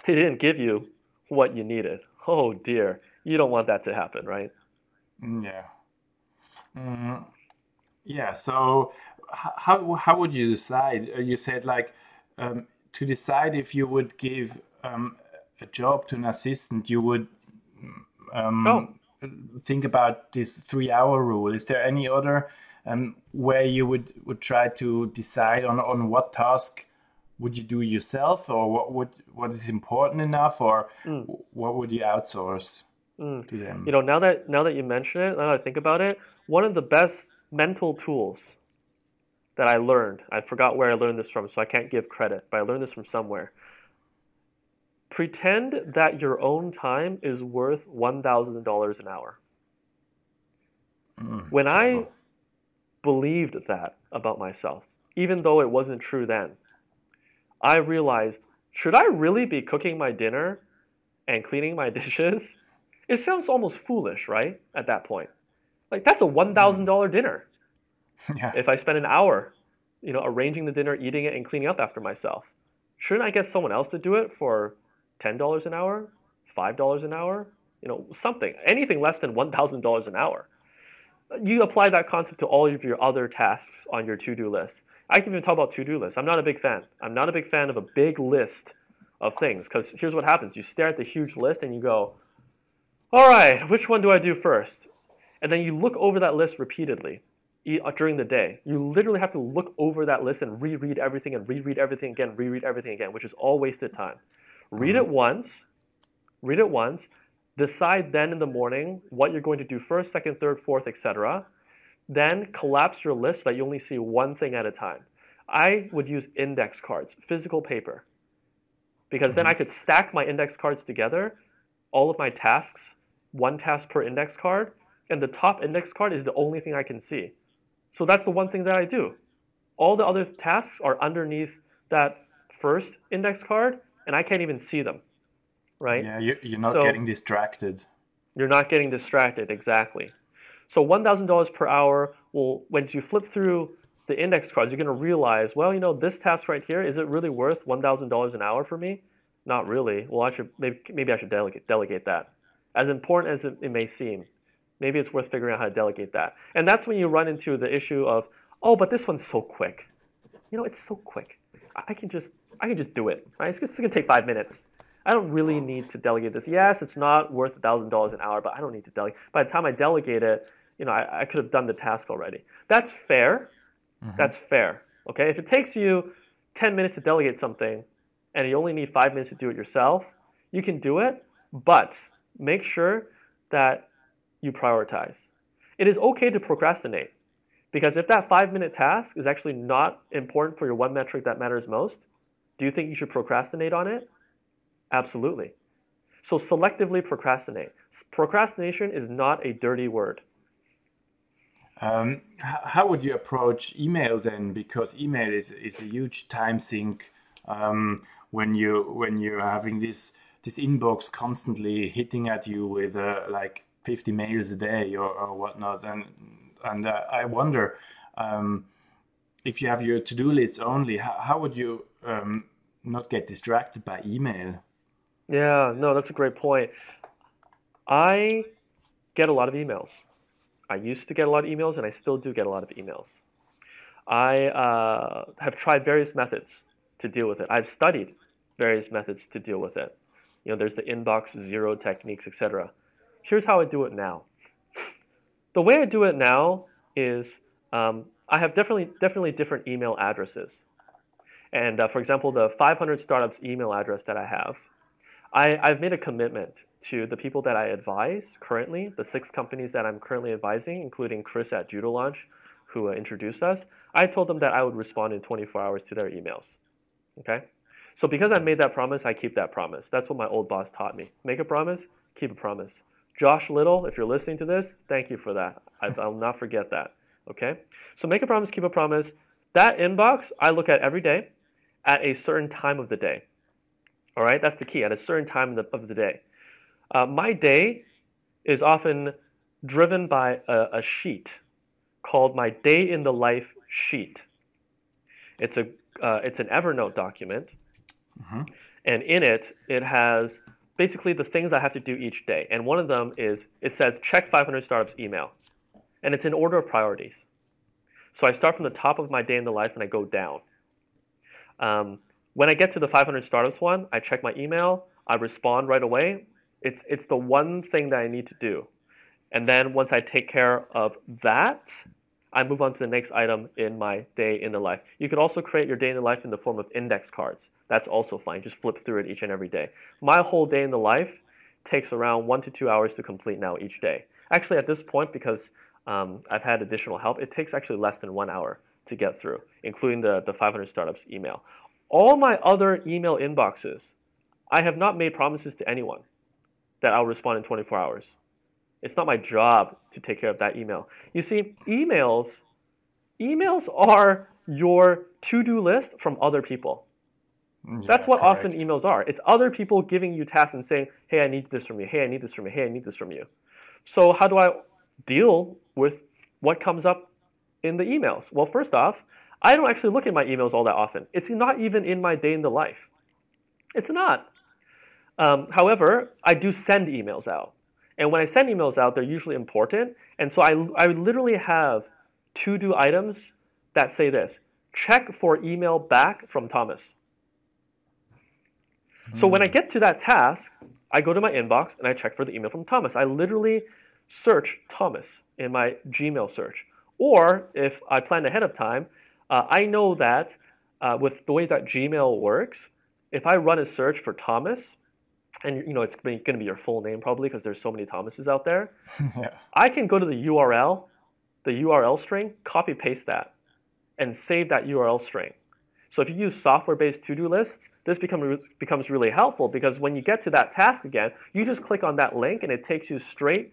they didn't give you what you needed. Oh dear, you don't want that to happen, right? Mm, yeah. Mm, yeah. So, how how would you decide? Uh, you said like um, to decide if you would give um, a job to an assistant, you would um, oh. think about this three-hour rule. Is there any other um, where you would, would try to decide on, on what task would you do yourself or what would what is important enough or mm. what would you outsource mm. to them you know now that now that you mention it now that i think about it one of the best mental tools that i learned i forgot where i learned this from so i can't give credit but i learned this from somewhere pretend that your own time is worth $1000 an hour mm. when i believed that about myself, even though it wasn't true then. I realized, should I really be cooking my dinner and cleaning my dishes? It sounds almost foolish, right? At that point. Like, that's a $1,000 hmm. dinner. Yeah. If I spend an hour, you know, arranging the dinner, eating it, and cleaning up after myself, shouldn't I get someone else to do it for ten dollars an hour, five dollars an hour, you know, something, anything less than one thousand dollars an hour? You apply that concept to all of your other tasks on your to-do list. I can even talk about to-do lists. I'm not a big fan. I'm not a big fan of a big list of things because here's what happens: you stare at the huge list and you go, "All right, which one do I do first? And then you look over that list repeatedly uh, during the day. You literally have to look over that list and reread everything and reread everything again, reread everything again, which is all wasted time. Read it once, read it once, decide then in the morning what you're going to do first, second, third, fourth, etc. Then collapse your list so that you only see one thing at a time. I would use index cards, physical paper, because then I mm-hmm. could stack my index cards together, all of my tasks, one task per index card, and the top index card is the only thing I can see. So that's the one thing that I do. All the other tasks are underneath that first index card, and I can't even see them, right? Yeah, you, you're not So- getting distracted. You're not getting distracted, exactly. So $1,000 per hour will, once you flip through the index cards, you're going to realize, well, you know, this task right here, is it really worth $1,000 an hour for me? Not really. Well, I should, maybe, maybe I should delegate, delegate that. As important as it, it may seem, maybe it's worth figuring out how to delegate that. And that's when you run into the issue of, oh, but this one's so quick. You know, it's so quick. I can just, I can just do it. Right? It's, just, it's going to take five minutes. I don't really need to delegate this. Yes, it's not worth thousand dollars an hour, but I don't need to delegate. By the time I delegate it, you know, I, I could have done the task already. That's fair. Mm-hmm. That's fair. Okay, if it takes you ten minutes to delegate something, and you only need five minutes to do it yourself, you can do it. But make sure that you prioritize. It is okay to procrastinate because if that five minute task is actually not important for your one metric that matters most, do you think you should procrastinate on it? Absolutely. So selectively procrastinate. Procrastination is not a dirty word. Um, how would you approach email then? Because email is, is a huge time sink um, when you when you're having this this inbox constantly hitting at you with uh, like 50 mails a day or, or whatnot. And and uh, I wonder um, if you have your to do list only, how, how would you um, not get distracted by email? Yeah, no, that's a great point. I get a lot of emails. I used to get a lot of emails, and I still do get a lot of emails. I uh, have tried various methods to deal with it. I've studied various methods to deal with it. You know, there's the inbox zero techniques, etc. Here's how I do it now. The way I do it now is um, I have definitely definitely different email addresses. And uh, for example, the 500 startups email address that I have, I, I've made a commitment to the people that I advise currently, the six companies that I'm currently advising, including Chris at Judo Launch, who uh, introduced us. I told them that I would respond in 24 hours to their emails. Okay? So because I made that promise, I keep that promise. That's what my old boss taught me. Make a promise, keep a promise. Josh Little, if you're listening to this, thank you for that. I, I'll not forget that. Okay? So make a promise, keep a promise. That inbox I look at every day at a certain time of the day. All right, that's the key. At a certain time of the, of the day, uh, my day is often driven by a, a sheet called my day in the life sheet. It's a uh, it's an Evernote document, and in it it has basically the things I have to do each day. And one of them is it says check 500 startups email, and it's in order of priorities. So I start from the top of my day in the life and I go down. Um, when I get to the 500 startups one, I check my email, I respond right away. It's, it's the one thing that I need to do. And then once I take care of that, I move on to the next item in my day in the life. You could also create your day in the life in the form of index cards. That's also fine. Just flip through it each and every day. My whole day in the life takes around one to two hours to complete now each day. Actually, at this point, because um, I've had additional help, it takes actually less than one hour to get through, including the, the 500 startups email. All my other email inboxes, I have not made promises to anyone that I'll respond in 24 hours. It's not my job to take care of that email. You see, emails, emails are your to-do list from other people. Mm, That's what often emails are. It's other people giving you tasks and saying, "Hey, I need this from you. Hey, I need this from you. Hey, I need this from you." So how do I deal with what comes up in the emails? Well, first off, I don't actually look at my emails all that often. It's not even in my day in the life. It's not. Um, however, I do send emails out. And when I send emails out, they're usually important. And so I, I literally have to do items that say this check for email back from Thomas. Mm. So when I hmm. get to that task, I go to my inbox and I check for the email from Thomas. I literally search Thomas in my Gmail search. Or if I plan ahead of time, uh, I know that uh, with the way that Gmail works, if I run a search for Thomas, and you know it's going to be your full name probably because there's so many Thomases out there, yeah. I can go to the URL, the URL string, copy paste that, and save that URL string. So if you use software-based to-do lists, this become, becomes really helpful because when you get to that task again, you just click on that link and it takes you straight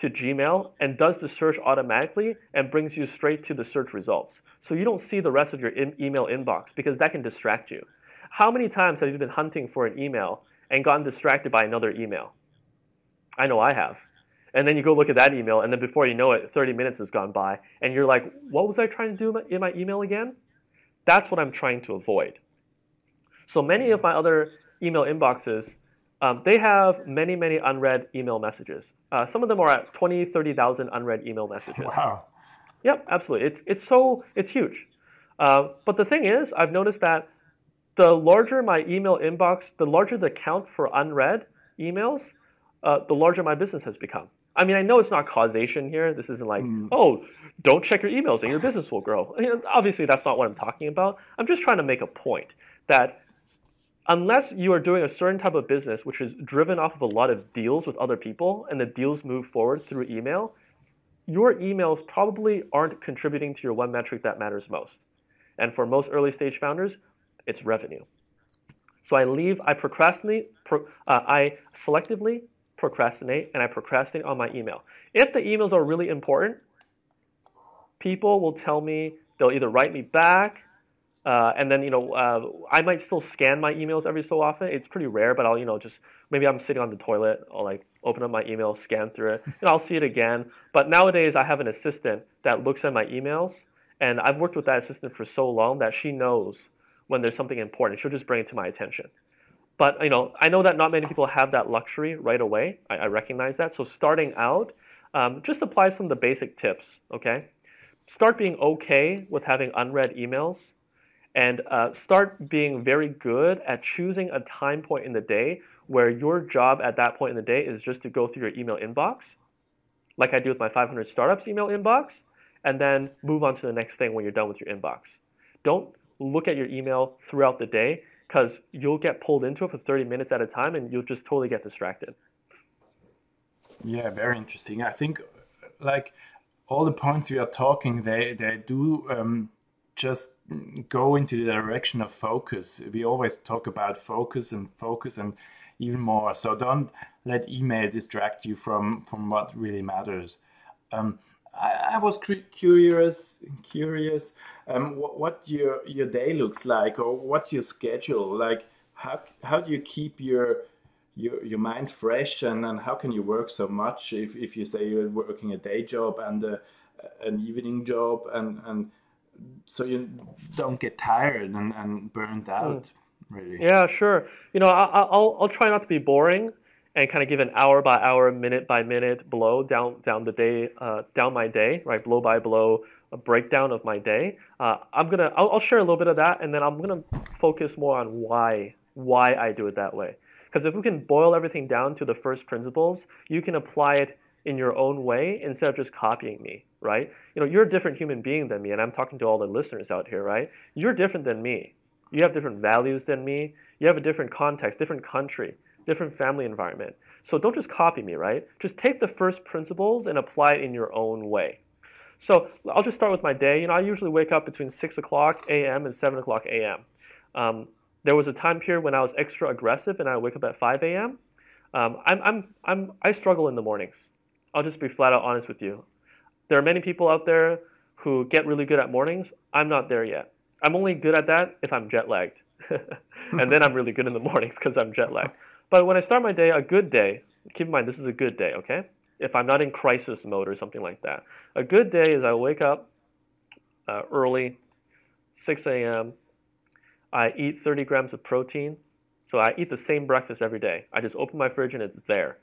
to Gmail and does the search automatically and brings you straight to the search results. So you don't see the rest of your in email inbox because that can distract you. How many times have you been hunting for an email and gotten distracted by another email? I know I have. And then you go look at that email, and then before you know it, 30 minutes has gone by, and you're like, what was I trying to do in my email again? That's what I'm trying to avoid. So many of my other email inboxes, um, they have many, many unread email messages. Uh, some of them are at 20, 30,000 unread email messages. Wow. Yep, absolutely. It's, it's so, it's huge. Uh, but the thing is, I've noticed that the larger my email inbox, the larger the count for unread emails, uh, the larger my business has become. I mean, I know it's not causation here. This isn't like, mm. oh, don't check your emails and your business will grow. I mean, obviously, that's not what I'm talking about. I'm just trying to make a point that unless you are doing a certain type of business which is driven off of a lot of deals with other people and the deals move forward through email, your emails probably aren't contributing to your one metric that matters most. And for most early stage founders, it's revenue. So I leave, I procrastinate, pro, uh, I selectively procrastinate, and I procrastinate on my email. If the emails are really important, people will tell me, they'll either write me back, uh, and then, you know, uh, I might still scan my emails every so often. It's pretty rare, but I'll, you know, just maybe I'm sitting on the toilet, I'll like open up my email, scan through it, and I'll see it again. But nowadays, I have an assistant that looks at my emails, and I've worked with that assistant for so long that she knows when there's something important. She'll just bring it to my attention. But, you know, I know that not many people have that luxury right away. I, I recognize that. So starting out, um, just apply some of the basic tips, okay? Start being okay with having unread emails and uh, start being very good at choosing a time point in the day where your job at that point in the day is just to go through your email inbox, like I do with my 500 startups email inbox, and then move on to the next thing when you're done with your inbox. Don't look at your email throughout the day because you'll get pulled into it for 30 minutes at a time and you'll just totally get distracted. Yeah, very interesting. I think like all the points you are talking, they they do um, just go into the direction of focus. We always talk about focus and focus and even more. So don't let email distract you from from what really matters. Um, I, I, was curious, curious, um, what, what, your your day looks like, or what's your schedule like? How how do you keep your your, your mind fresh, and, and how can you work so much if, if you say you're working a day job and a, an evening job, and and so you don't get tired and, and burnt hmm. out. Mm. Really. Yeah, sure. You know, I, will I'll try not to be boring and kind of give an hour by hour, minute by minute blow down down the day, uh, down my day, right? Blow by blow, a breakdown of my day. Uh, I'm gonna I'll, I'll share a little bit of that, and then I'm gonna focus more on why why I do it that way. Because if we can boil everything down to the first principles, you can apply it in your own way instead of just copying me, right? You know, you're a different human being than me, and I'm talking to all the listeners out here, right? You're different than me. You have different values than me. You have a different context, different country, different family environment. So don't just copy me, right? Just take the first principles and apply it in your own way. So I'll just start with my day. You know, I usually wake up between 6 o'clock a.m. and 7 o'clock a.m. Um, there was a time period when I was extra aggressive and I wake up at 5 a.m. Um, I'm, I'm, I'm, I struggle in the mornings. I'll just be flat out honest with you. There are many people out there who get really good at mornings. I'm not there yet. I'm only good at that if I'm jet lagged. and then I'm really good in the mornings because I'm jet lagged. But when I start my day, a good day, keep in mind this is a good day, okay? If I'm not in crisis mode or something like that. A good day is I wake up, uh, early, 6 a.m. I eat 30 grams of protein. So I eat the same breakfast every day. I just open my fridge and it's there.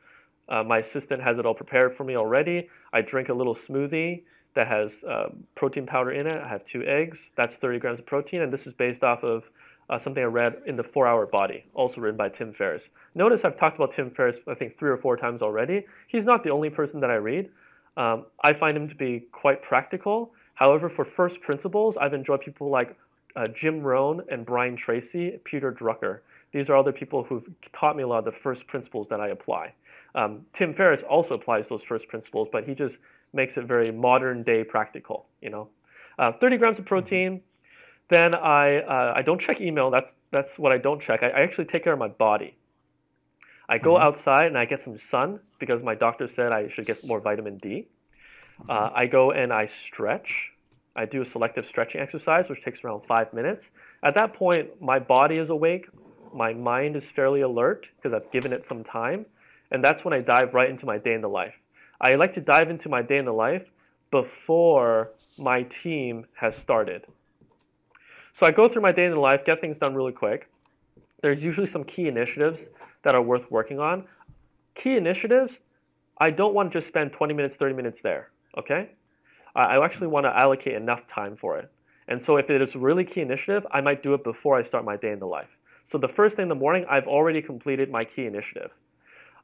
Uh, my assistant has it all prepared for me already. I drink a little smoothie that has uh, protein powder in it. I have two eggs. That's 30 grams of protein, and this is based off of uh, something I read in the Four Hour Body, also written by Tim Ferriss. Notice I've talked about Tim Ferriss, I think, three or four times already. He's not the only person that I read. Um, I find him to be quite practical. However, for first principles, I've enjoyed people like uh, Jim Rohn and Brian Tracy, Peter Drucker. These are other people who've taught me a lot of the first principles that I apply. Um, Tim Ferriss also applies those first principles, but he just makes it very modern day practical. You know, uh, 30 grams of protein. Then I uh, I don't check email. That's that's what I don't check. I, I actually take care of my body. I go mm-hmm. outside and I get some sun because my doctor said I should get more vitamin D. Uh, I go and I stretch. I do a selective stretching exercise, which takes around five minutes. At that point, my body is awake, my mind is fairly alert because I've given it some time, and that's when I dive right into my day in the life. I like to dive into my day in the life before my team has started. So I go through my day in the life, get things done really quick. There's usually some key initiatives that are worth working on. Key initiatives, I don't want to just spend 20 minutes, 30 minutes there, okay? I actually want to allocate enough time for it. And so if it is a really key initiative, I might do it before I start my day in the life. So the first thing in the morning, I've already completed my key initiative.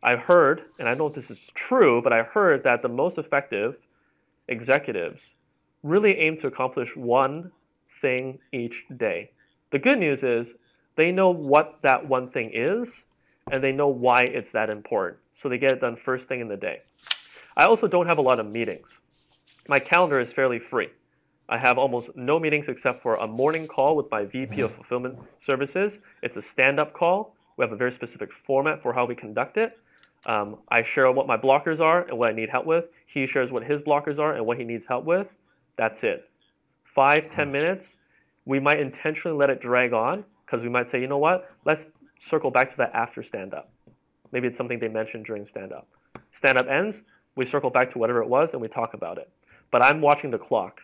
I've heard, and I don't know if this is true, but I heard that the most effective executives really aim to accomplish one thing each day. The good news is they know what that one thing is and they know why it's that important. So they get it done first thing in the day. I also don't have a lot of meetings. My calendar is fairly free. I have almost no meetings except for a morning call with my VP of mm-hmm. Fulfillment Services. It's a stand up call. We have a very specific format for how we conduct it. Um, I share what my blockers are and what I need help with. He shares what his blockers are and what he needs help with. That's it. Five, ten minutes. We might intentionally let it drag on because we might say, you know what, let's circle back to that after stand up. Maybe it's something they mentioned during stand up. Stand up ends, we circle back to whatever it was and we talk about it. But I'm watching the clock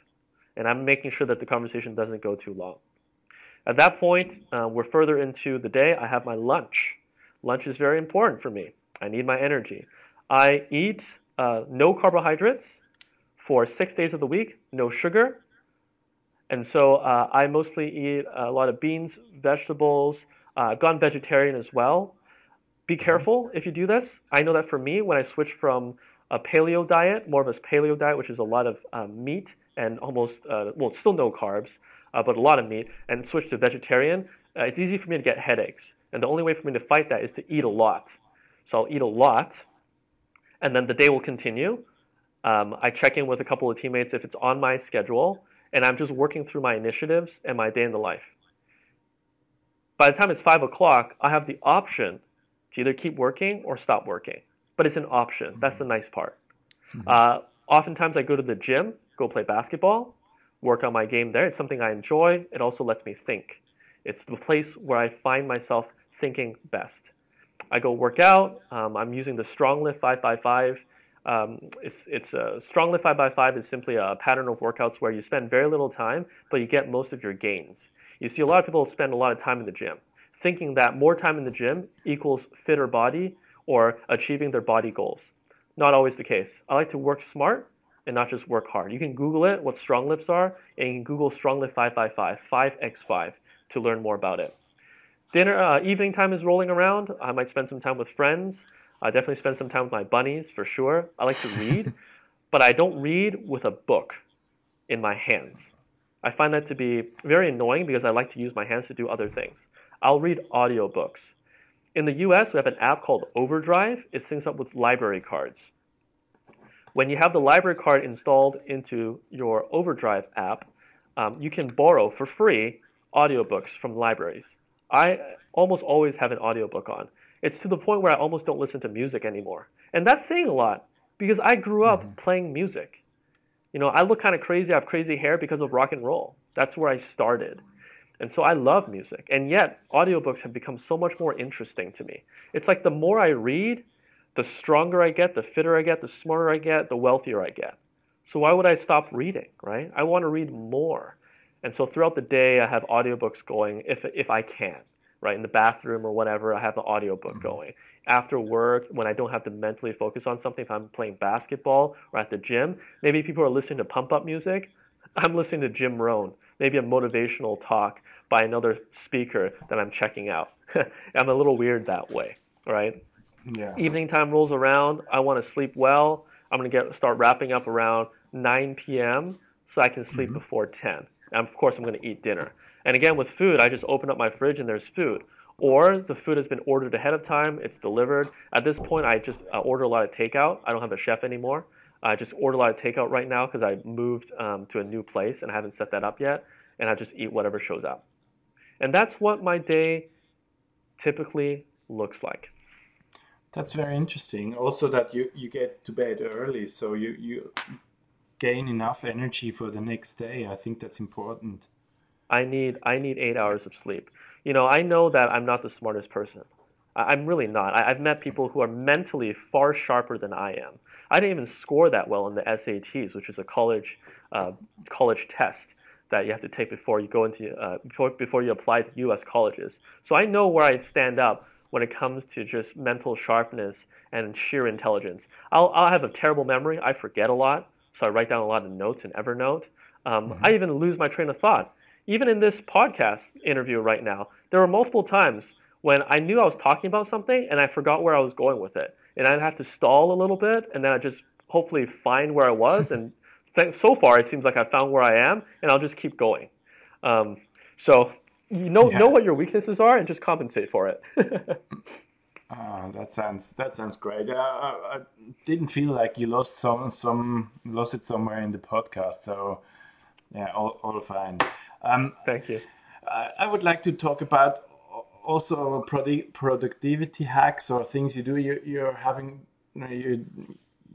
and I'm making sure that the conversation doesn't go too long. At that point, uh, we're further into the day. I have my lunch. Lunch is very important for me. I need my energy. I eat uh, no carbohydrates for six days of the week, no sugar. And so uh, I mostly eat a lot of beans, vegetables. Uh, gone vegetarian as well. Be careful if you do this. I know that for me, when I switched from a paleo diet, more of a paleo diet, which is a lot of um, meat and almost, uh, well, still no carbs, uh, but a lot of meat, and switched to vegetarian, uh, it's easy for me to get headaches. And the only way for me to fight that is to eat a lot. So I'll eat a lot, and then the day will continue. Um, I check in with a couple of teammates if it's on my schedule, and I'm just working through my initiatives and my day in the life. By the time it's five o'clock, I have the option to either keep working or stop working. But it's an option. That's the nice part. Mm-hmm. Uh, oftentimes, I go to the gym, go play basketball, work on my game there. It's something I enjoy. It also lets me think. It's the place where I find myself thinking best. I go work out. Um, I'm using the StrongLift 5x5. Um, it's it's a StrongLift 5x5 is simply a pattern of workouts where you spend very little time, but you get most of your gains. You see, a lot of people spend a lot of time in the gym, thinking that more time in the gym equals fitter body or achieving their body goals. Not always the case. I like to work smart and not just work hard. You can Google it, what strong lifts are, and you can Google StrongLift 5x5, 5x5 to learn more about it. Dinner, uh, evening time is rolling around. I might spend some time with friends. I definitely spend some time with my bunnies for sure. I like to read, but I don't read with a book in my hands. I find that to be very annoying because I like to use my hands to do other things. I'll read audiobooks. In the US, we have an app called Overdrive. It syncs up with library cards. When you have the library card installed into your Overdrive app, um, you can borrow for free audiobooks from libraries. I almost always have an audiobook on. It's to the point where I almost don't listen to music anymore. And that's saying a lot because I grew up mm-hmm. playing music. You know, I look kind of crazy, I have crazy hair because of rock and roll. That's where I started. And so I love music. And yet, audiobooks have become so much more interesting to me. It's like the more I read, the stronger I get, the fitter I get, the smarter I get, the wealthier I get. So why would I stop reading, right? I want to read more. And so throughout the day, I have audiobooks going if, if I can, right? In the bathroom or whatever, I have the audiobook mm-hmm. going. After work, when I don't have to mentally focus on something, if I'm playing basketball or at the gym, maybe people are listening to pump up music. I'm listening to Jim Rohn, maybe a motivational talk by another speaker that I'm checking out. I'm a little weird that way, right? Yeah. Evening time rolls around. I want to sleep well. I'm going to get start wrapping up around 9 p.m. so I can sleep mm-hmm. before 10. And of course, I'm going to eat dinner. And again, with food, I just open up my fridge and there's food. Or the food has been ordered ahead of time, it's delivered. At this point, I just uh, order a lot of takeout. I don't have a chef anymore. I just order a lot of takeout right now because I moved um, to a new place and I haven't set that up yet. And I just eat whatever shows up. And that's what my day typically looks like. That's very interesting. Also, that you, you get to bed early, so you, you gain enough energy for the next day. I think that's important. I need I need eight hours of sleep. You know, I know that I'm not the smartest person. I'm really not. I, have met people who are mentally far sharper than I am. I didn't even score that well in the SATs, which is a college uh, college test that you have to take before you go into uh, before, before you apply to U.S. colleges. So I know where I stand up when it comes to just mental sharpness and sheer intelligence. I'll, I'll have a terrible memory. I forget a lot, so I write down a lot of notes in Evernote. Um, mm-hmm. I even lose my train of thought. Even in this podcast interview right now, there were multiple times when I knew I was talking about something and I forgot where I was going with it. And I'd have to stall a little bit and then I'd just hopefully find where I was. and so far, it seems like I found where I am and I'll just keep going. Um, so you know, yeah. know what your weaknesses are and just compensate for it. Oh, that sounds that sounds great. Uh, I didn't feel like you lost some some lost it somewhere in the podcast, so yeah, all, all fine. Um, Thank you. I, I would like to talk about also produ- productivity hacks or things you do. You, you're having you, know, you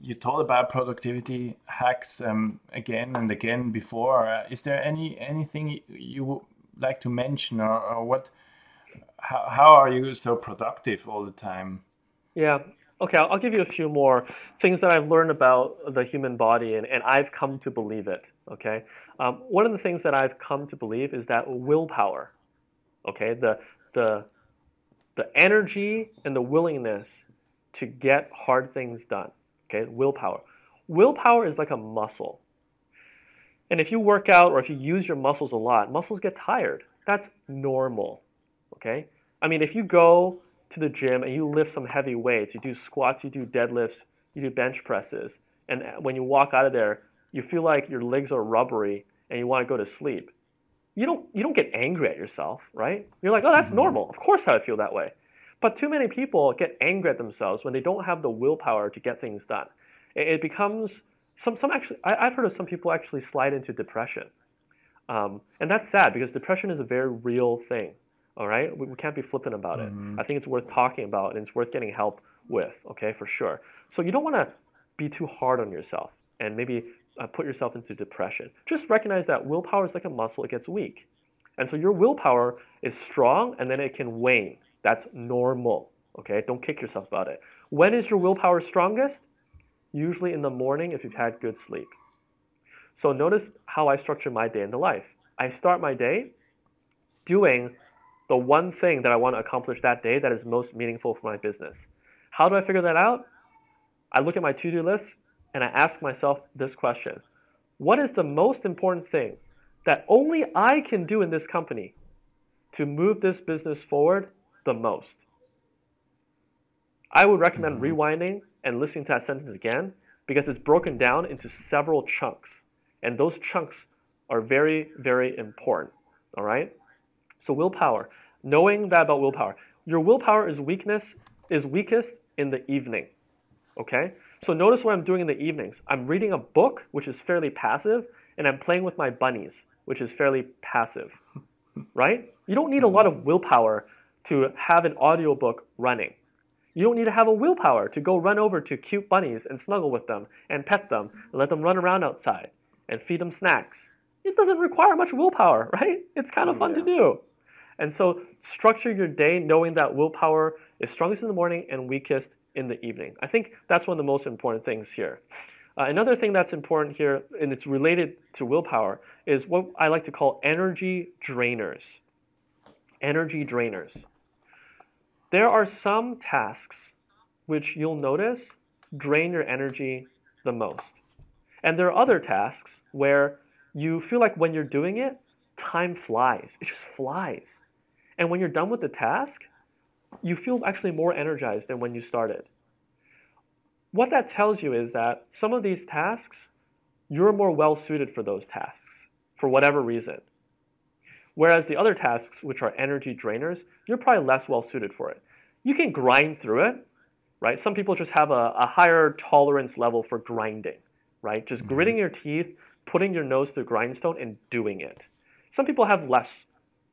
you told about productivity hacks um, again and again before. Uh, is there any anything you would like to mention or, or what? How, how are you so productive all the time? Yeah. Okay, I'll, give you a few more things that I've learned about the human body, and, and I've come to believe it. Okay, um, one of the things that I've come to believe is that willpower, okay, the the the energy and the willingness to get hard things done. Okay, willpower. Willpower is like a muscle. And if you work out or if you use your muscles a lot, muscles get tired. That's normal. Okay? I mean, if you go to the gym and you lift some heavy weights, you do squats, you do deadlifts, you do bench presses, and when you walk out of there, you feel like your legs are rubbery and you want to go to sleep. You don't you don't get angry at yourself, right? You're like, oh, that's mm-hmm. normal. Of course, I feel that way. But too many people get angry at themselves when they don't have the willpower to get things done. It, it becomes some some actually. I, have heard of some people actually slide into depression, um, and that's sad because depression is a very real thing. All right, we, we can't be flippant about mm-hmm. it. I think it's worth talking about and it's worth getting help with. Okay, for sure. So you don't want to be too hard on yourself and maybe uh, put yourself into depression. Just recognize that willpower is like a muscle; it gets weak, and so your willpower is strong and then it can wane. That's normal. Okay, don't kick yourself about it. When is your willpower strongest? Usually in the morning if you've had good sleep. So notice how I structure my day in the life. I start my day doing the one thing that I want to accomplish that day that is most meaningful for my business. How do I figure that out? I look at my to do list and I ask myself this question What is the most important thing that only I can do in this company to move this business forward the most? I would recommend mm-hmm. rewinding and listening to that sentence again because it's broken down into several chunks. And those chunks are very, very important. All right? So willpower, knowing that about willpower. Your willpower is weakness is weakest in the evening. Okay? So notice what I'm doing in the evenings. I'm reading a book, which is fairly passive, and I'm playing with my bunnies, which is fairly passive. Right? You don't need a lot of willpower to have an audiobook running. You don't need to have a willpower to go run over to cute bunnies and snuggle with them and pet them and let them run around outside and feed them snacks. It doesn't require much willpower, right? It's kind of fun yeah. to do. And so structure your day knowing that willpower is strongest in the morning and weakest in the evening. I think that's one of the most important things here. Uh, another thing that's important here, and it's related to willpower, is what I like to call energy drainers. Energy drainers. There are some tasks which you'll notice drain your energy the most. And there are other tasks where you feel like when you're doing it, time flies. It just flies. And when you're done with the task, you feel actually more energized than when you started. What that tells you is that some of these tasks, you're more well suited for those tasks for whatever reason. Whereas the other tasks, which are energy drainers, you're probably less well suited for it. You can grind through it, right? Some people just have a, a higher tolerance level for grinding, right? Just mm-hmm. gritting your teeth, putting your nose through grindstone and doing it. Some people have less,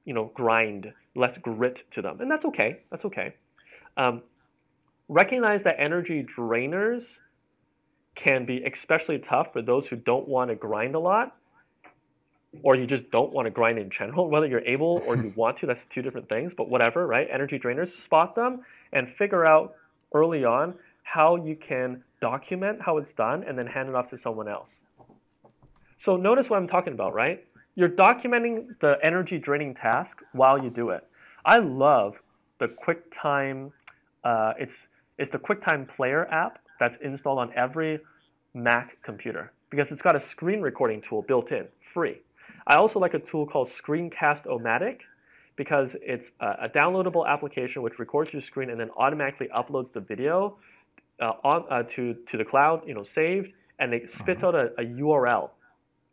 you know, grind, less grit to them, and that's okay. That's okay. Um, recognize that energy drainers can be especially tough for those who don't want to grind a lot or you just don't want to grind in general, whether you're able or you want to, that's two different things, but whatever, right? Energy drainers, spot them and figure out early on how you can document how it's done and then hand it off to someone else. So notice what I'm talking about, right? You're documenting the energy draining task while you do it. I love the QuickTime, uh, it's, it's the QuickTime Player app that's installed on every Mac computer because it's got a screen recording tool built in, free. I also like a tool called Screencast-O-Matic because it's a, a, downloadable application which records your screen and then automatically uploads the video uh, on, uh, to, to the cloud, you know, saved, and it spits uh-huh. out a, a URL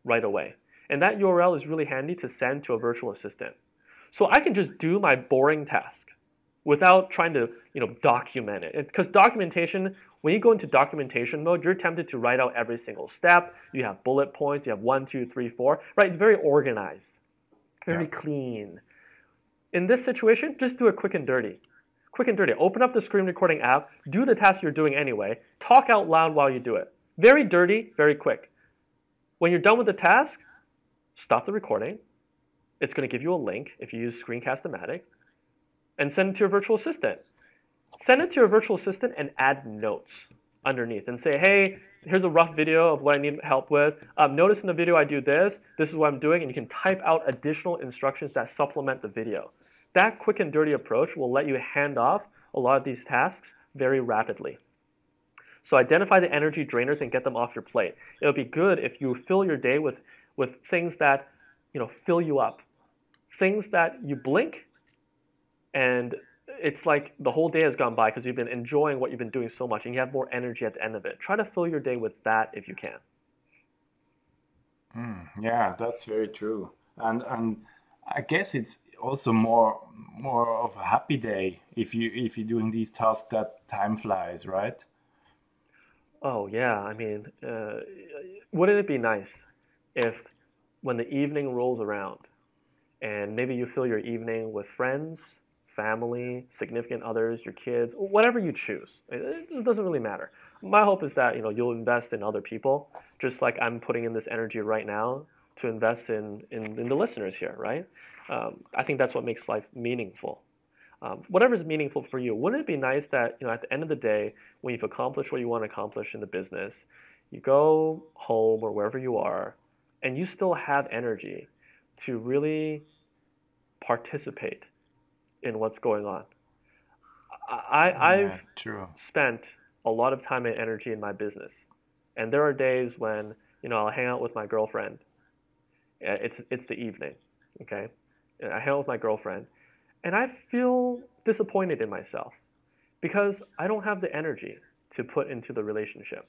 right away. And that URL is really handy to send to a virtual assistant. So I can just do my boring task without trying to you know, document it. Because documentation, when you go into documentation mode, you're tempted to write out every single step. You have bullet points, you have one, two, three, four, right? It's very organized, very yeah. clean. In this situation, just do it quick and dirty. Quick and dirty. Open up the screen recording app, do the task you're doing anyway, talk out loud while you do it. Very dirty, very quick. When you're done with the task, stop the recording. It's going to give you a link if you use Screencast-O-Matic and send it to your virtual assistant. Send it to your virtual assistant and add notes underneath and say, hey, here's a rough video of what I need help with. Um, notice in the video I do this, this is what I'm doing, and you can type out additional instructions that supplement the video. That quick and dirty approach will let you hand off a lot of these tasks very rapidly. So identify the energy drainers and get them off your plate. It'll be good if you fill your day with, with things that you know, fill you up. Things that you blink and it's like the whole day has gone by because you've been enjoying what you've been doing so much and you have more energy at the end of it. Try to fill your day with that if you can. Mm, yeah, that's very true. And and I guess it's also more more of a happy day if you if you're doing these tasks that time flies, right? Oh yeah, I mean, uh, wouldn't it be nice if when the evening rolls around and maybe you fill your evening with friends family, significant others, your kids, whatever you choose. It doesn't really matter. My hope is that you know you'll invest in other people, just like I'm putting in this energy right now to invest in in, in the listeners here, right? Um, I think that's what makes life meaningful. Um, whatever is meaningful for you. Wouldn't it be nice that you know at the end of the day, when you've accomplished what you want to accomplish in the business, you go home or wherever you are, and you still have energy to really participate in what's going on. I, I've true. spent a lot of time and energy in my business, and there are days when you know I'll hang out with my girlfriend. It's it's the evening, okay. And I hang out with my girlfriend, and I feel disappointed in myself because I don't have the energy to put into the relationship.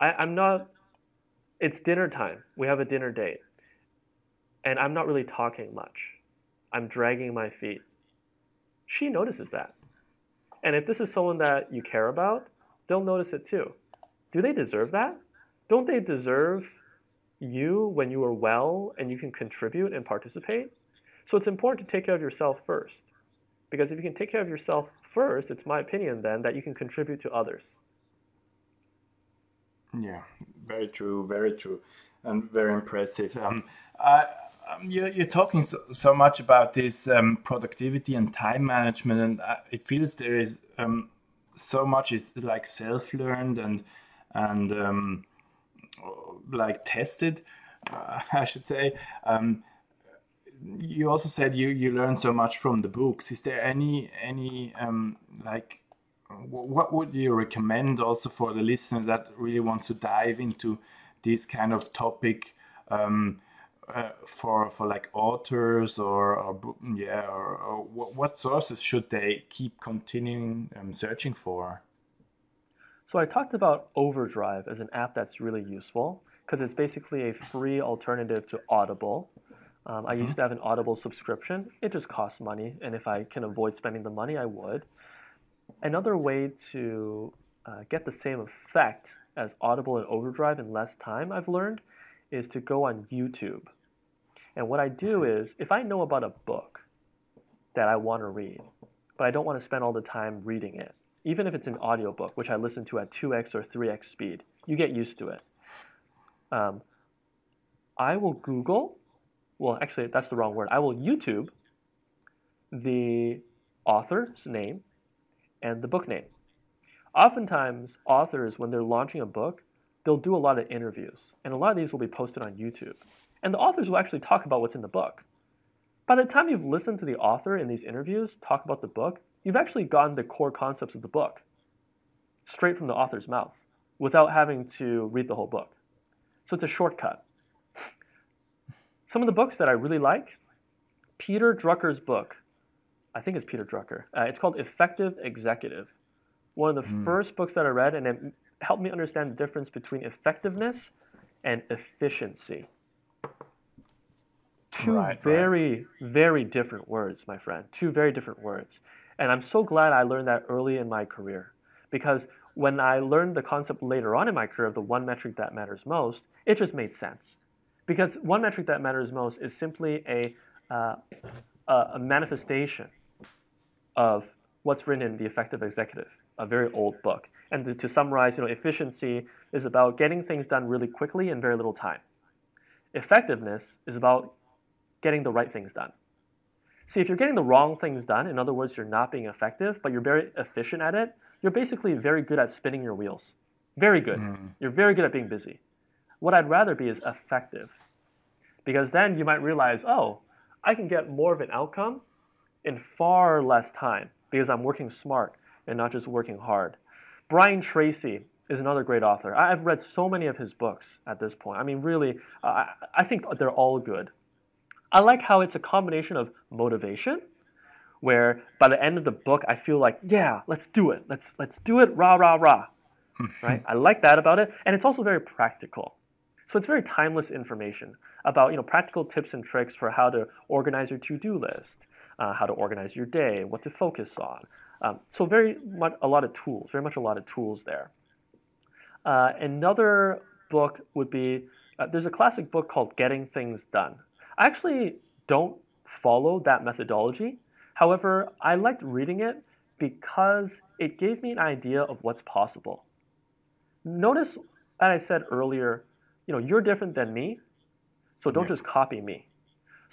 I, I'm not. It's dinner time. We have a dinner date, and I'm not really talking much. I'm dragging my feet she notices that. And if this is someone that you care about, they'll notice it too. Do they deserve that? Don't they deserve you when you are well and you can contribute and participate? So it's important to take care of yourself first. Because if you can take care of yourself first, it's my opinion then that you can contribute to others. Yeah, very true, very true, and very impressive. Um, I, um, you're, you're, talking so, so, much about this um, productivity and time management, and uh, it feels there is um, so much is like self-learned and and um, like tested, uh, I should say. Um, you also said you you learned so much from the books. Is there any any um, like what would you recommend also for the listener that really wants to dive into this kind of topic um, uh, for for like authors or, or yeah or, or, what sources should they keep continuing um, searching for? So I talked about Overdrive as an app that's really useful because it's basically a free alternative to Audible. Um, I mm-hmm. used to have an Audible subscription. It just costs money, and if I can avoid spending the money, I would. Another way to uh, get the same effect as Audible and Overdrive in less time, I've learned, is to go on YouTube. And what I do is, if I know about a book that I want to read, but I don't want to spend all the time reading it, even if it's an audiobook, which I listen to at 2x or 3x speed, you get used to it. Um, I will Google, well, actually, that's the wrong word. I will YouTube the author's name and the book name. Oftentimes, authors, when they're launching a book, they'll do a lot of interviews, and a lot of these will be posted on YouTube. And the authors will actually talk about what's in the book. By the time you've listened to the author in these interviews talk about the book, you've actually gotten the core concepts of the book straight from the author's mouth without having to read the whole book. So it's a shortcut. Some of the books that I really like Peter Drucker's book, I think it's Peter Drucker. Uh, it's called Effective Executive. One of the mm. first books that I read, and it helped me understand the difference between effectiveness and efficiency. Two right, very, right. very different words, my friend. Two very different words. And I'm so glad I learned that early in my career because when I learned the concept later on in my career of the one metric that matters most, it just made sense. Because one metric that matters most is simply a, uh, a manifestation of what's written in The Effective Executive, a very old book. And to, summarize, you know, efficiency is about getting things done really quickly in very little time. Effectiveness is about getting the right things done. See, if you're getting the wrong things done, in other words, you're not being effective, but you're very efficient at it, you're basically very good at spinning your wheels. Very good. Mm. You're very good at being busy. What I'd rather be is effective. Because then you might realize, oh, I can get more of an outcome in far less time because I'm working smart and not just working hard. Brian Tracy is another great author. I've read so many of his books at this point. I mean, really, I think they're all good. I like how it's a combination of motivation, where by the end of the book I feel like, yeah, let's do it. Let's let's do it, rah rah rah. right? I like that about it, and it's also very practical. So it's very timeless information about you know practical tips and tricks for how to organize your to-do list, uh, how to organize your day, what to focus on. Um, so very much a lot of tools, very much a lot of tools there. Uh, another book would be uh, there's a classic book called Getting Things Done. I actually don't follow that methodology. However, I liked reading it because it gave me an idea of what's possible. Notice that I said earlier, you know, you're different than me, so don't yeah. just copy me.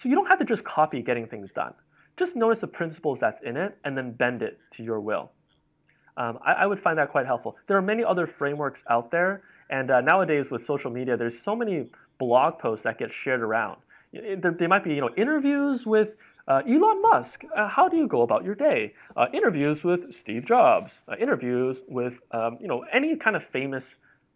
So you don't have to just copy getting things done. Just notice the principles that's in it and then bend it to your will. Um, I, I, would find that quite helpful. There are many other frameworks out there, and uh, nowadays with social media, there's so many blog posts that get shared around there, there might be you know interviews with uh, Elon Musk. Uh, how do you go about your day? Uh, interviews with Steve Jobs. Uh, interviews with um, you know any kind of famous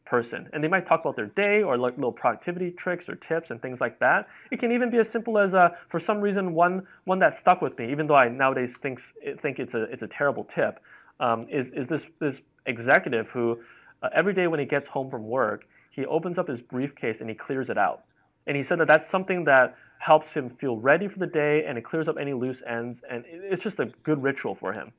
person, and they might talk about their day or like little productivity tricks or tips and things like that. It can even be as simple as uh, for some reason one one that stuck with me, even though I nowadays thinks think it's a it's a terrible tip. Um, is is this this executive who uh, every day when he gets home from work, he opens up his briefcase and he clears it out and he said that that's something that helps him feel ready for the day and it clears up any loose ends. And it's just a good ritual for him.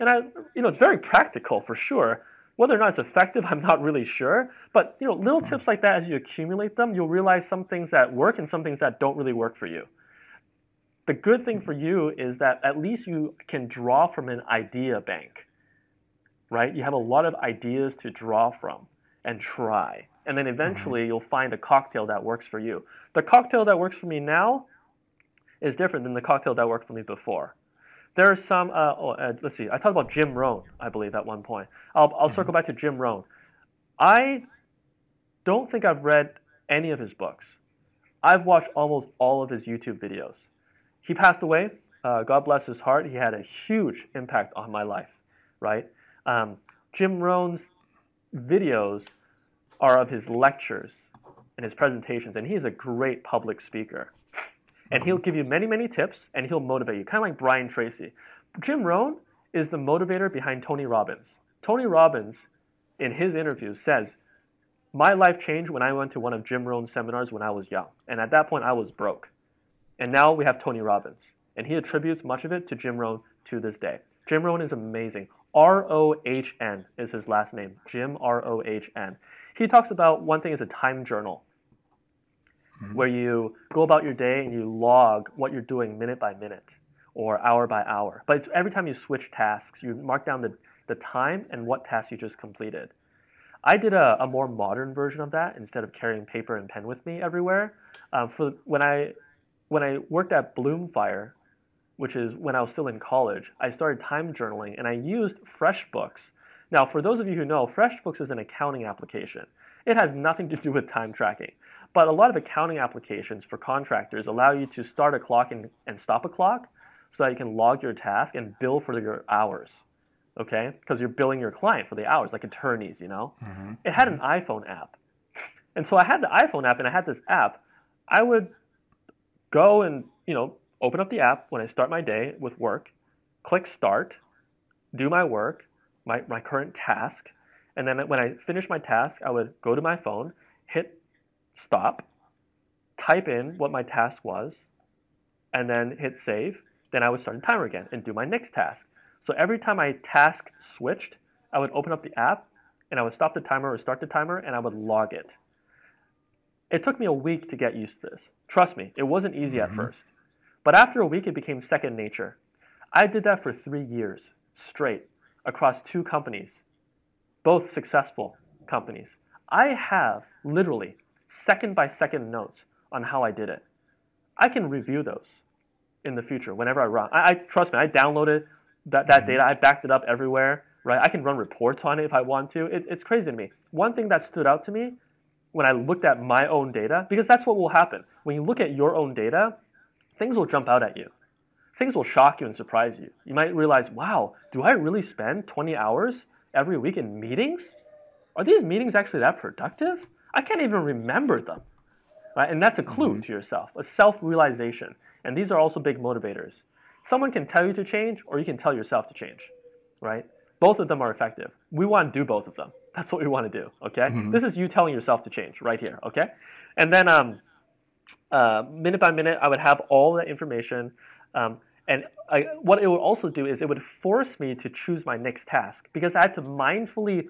And I, you know, it's very practical for sure. Whether or not it's effective, I'm not really sure. But you know, little tips like that, as you accumulate them, you'll realize some things that work and some things that don't really work for you. The good thing for you is that at least you can draw from an idea bank, right? You have a lot of ideas to draw from and try and then eventually mm-hmm. you'll find a cocktail that works for you. The cocktail that works for me now is different than the cocktail that worked for me before. There are some. Uh, oh, uh, let's see. I talked about Jim Rohn, I believe, at one point. I'll, I'll mm-hmm. circle back to Jim Rohn. I don't think I've read any of his books. I've watched almost all of his YouTube videos. He passed away. Uh, God bless his heart. He had a huge impact on my life, right? Um, Jim Rohn's videos are of his lectures and his presentations, and he's a great public speaker. And he'll give you many, many tips, and he'll motivate you, kind of like Brian Tracy. Jim Rohn is the motivator behind Tony Robbins. Tony Robbins, in his interviews, says, My life changed when I went to one of Jim Rohn's seminars when I was young. And at that point, I was broke. And now we have Tony Robbins. And he attributes much of it to Jim Rohn to this day. Jim Rohn is amazing. R O H N is his last name. Jim R O H N. He talks about one thing is a time journal, mm-hmm. where you go about your day and you log what you're doing minute by minute or hour by hour. But every time you switch tasks, you mark down the, the time and what task you just completed. I did a, a more modern version of that instead of carrying paper and pen with me everywhere. Um, for when I when I worked at Bloomfire, which is when I was still in college, I started time journaling and I used FreshBooks. Now, for those of you who know, FreshBooks is an accounting application. It has nothing to do with time tracking. But a lot of accounting applications for contractors allow you to start a clock and, and stop a clock so that you can log your task and bill for your hours. Okay? Because you're billing your client for the hours, like attorneys, you know? Mm-hmm. It had an iPhone app. And so I had the iPhone app and I had this app. I would go and, you know, open up the app when I start my day with work, click start, do my work, my, my current task, and then when I finish my task, I would go to my phone, hit stop, type in what my task was, and then hit save. Then I would start the timer again and do my next task. So every time my task switched, I would open up the app and I would stop the timer or start the timer and I would log it. It took me a week to get used to this. Trust me, it wasn't easy at mm-hmm. first. But after a week, it became second nature. I did that for three years straight across two companies, both successful companies. I have literally second by second notes on how I did it. I can review those in the future whenever I run. I, I trust me, I downloaded that, that mm-hmm. data, I backed it up everywhere, right? I can run reports on it if I want to. It, it's crazy to me. One thing that stood out to me when I looked at my own data, because that's what will happen. When you look at your own data, things will jump out at you. Things will shock you and surprise you. You might realize, wow, do I really spend 20 hours every week in meetings? Are these meetings actually that productive? I can't even remember them. Right? And that's a clue mm-hmm. to yourself, a self realization. And these are also big motivators. Someone can tell you to change, or you can tell yourself to change. Right? Both of them are effective. We want to do both of them. That's what we want to do. Okay? Mm-hmm. This is you telling yourself to change right here. Okay? And then um, uh, minute by minute, I would have all that information. Um, and I, what it would also do is it would force me to choose my next task because I had to mindfully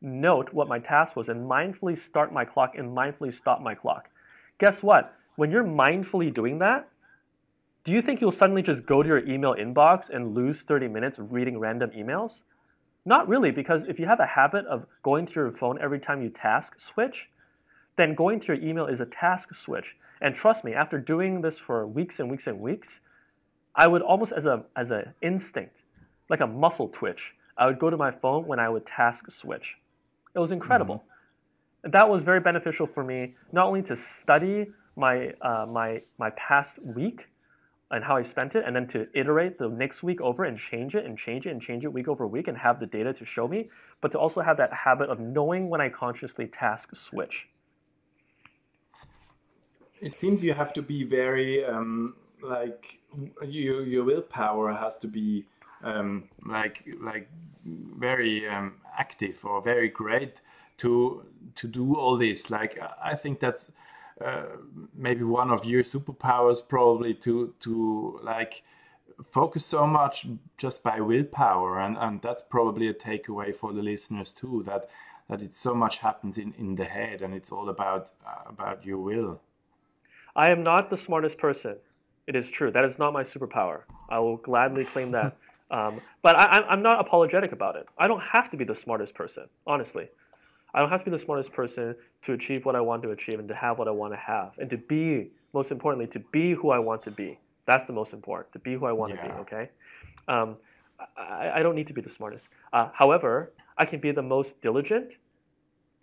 note what my task was and mindfully start my clock and mindfully stop my clock. Guess what? When you're mindfully doing that, do you think you'll suddenly just go to your email inbox and lose 30 minutes reading random emails? Not really, because if you have a habit of going to your phone every time you task switch, then going to your email is a task switch. And trust me, after doing this for weeks and weeks and weeks, I would almost as a as an instinct, like a muscle twitch, I would go to my phone when I would task switch. It was incredible. Mm-hmm. That was very beneficial for me, not only to study my uh, my my past week and how I spent it, and then to iterate the next week over and change it and change it and change it week over week and have the data to show me, but to also have that habit of knowing when I consciously task switch it seems you have to be very um, like your your willpower has to be um, like like very um, active or very great to to do all this. Like I think that's uh, maybe one of your superpowers, probably to to like focus so much just by willpower, and and that's probably a takeaway for the listeners too. That that it so much happens in in the head, and it's all about uh, about your will. I am not the smartest person. It is true. That is not my superpower. I will gladly claim that. Um, but I, I'm not apologetic about it. I don't have to be the smartest person, honestly. I don't have to be the smartest person to achieve what I want to achieve and to have what I want to have and to be, most importantly, to be who I want to be. That's the most important, to be who I want yeah. to be, okay? Um, I, I, don't need to be the smartest. Uh, however, I can be the most diligent,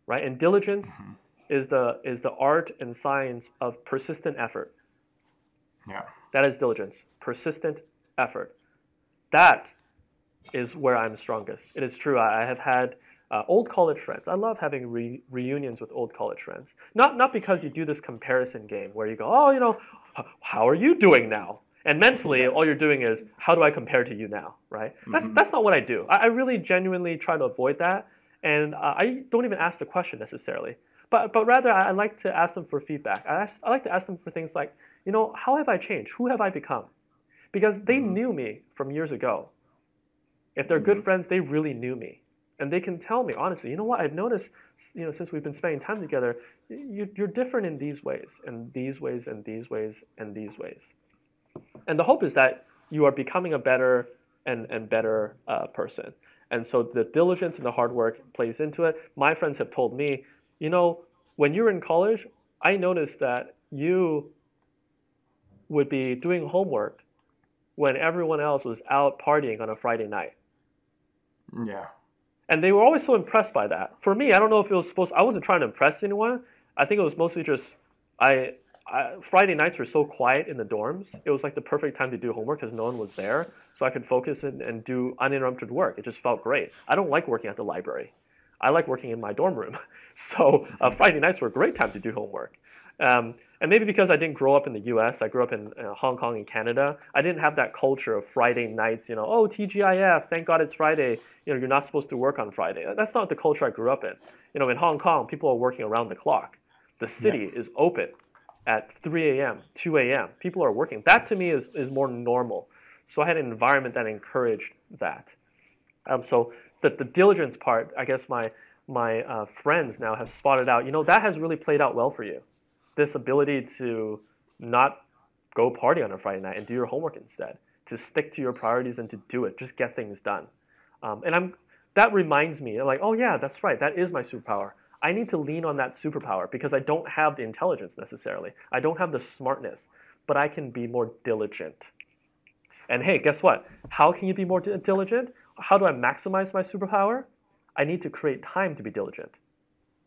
right? And diligence mm-hmm is the is the art and science of persistent effort. Yeah. That is diligence. Persistent effort. That is where I'm strongest. It is true. I have had uh, old college friends. I love having re- reunions with old college friends. Not not because you do this comparison game where you go, oh, you know, how are you doing now? And mentally, all you're doing is, how do I compare to you now, right? That's Mhm. that's not what I do. I, I really genuinely try to avoid that, and uh, I don't even ask the question necessarily. But but rather, I, I like to ask them for feedback. I ask, I like to ask them for things like, you know, how have I changed? Who have I become? Because they Mhm. knew me from years ago. If they're good friends, they really knew me, and they can tell me honestly. You know what? I've noticed, you know, since we've been spending time together, you, you're different in these ways, and these ways, and these ways, and these ways. And the hope is that you are becoming a better and, and better uh, person. And so the diligence and the hard work plays into it. My friends have told me, you know, when you were in college, I noticed that you would be doing homework when everyone else was out partying on a Friday night. Yeah. And they were always so impressed by that. For me, I don't know if it was supposed. I wasn't trying to impress anyone. I think it was mostly just I, I. Friday nights were so quiet in the dorms. It was like the perfect time to do homework because no one was there, so I could focus and, and do uninterrupted work. It just felt great. I don't like working at the library. I like working in my dorm room. So uh, Friday nights were a great time to do homework. Um, and maybe because I didn't grow up in the U.S., I grew up in uh, Hong Kong and Canada. I didn't have that culture of Friday nights. You know, oh TGIF, thank God it's Friday. You know, you're not supposed to work on Friday. That's not the culture I grew up in. You know, in Hong Kong, people are working around the clock. The city is open at 3 a.m., 2 a.m. People are working. That to me is, is more normal. So I had an environment that encouraged that. Um, so the, the diligence part, I guess my my uh, friends now have spotted out. You know, that has really played out well for you. This ability to not go party on a Friday night and do your homework instead, to stick to your priorities and to do it, just get things done. Um, and I'm that reminds me, like, oh yeah, that's right, that is my superpower. I need to lean on that superpower because I don't have the intelligence necessarily. I don't have the smartness, but I can be more diligent. And hey, guess what? How can you be more di- diligent? How do I maximize my superpower? I need to create time to be diligent,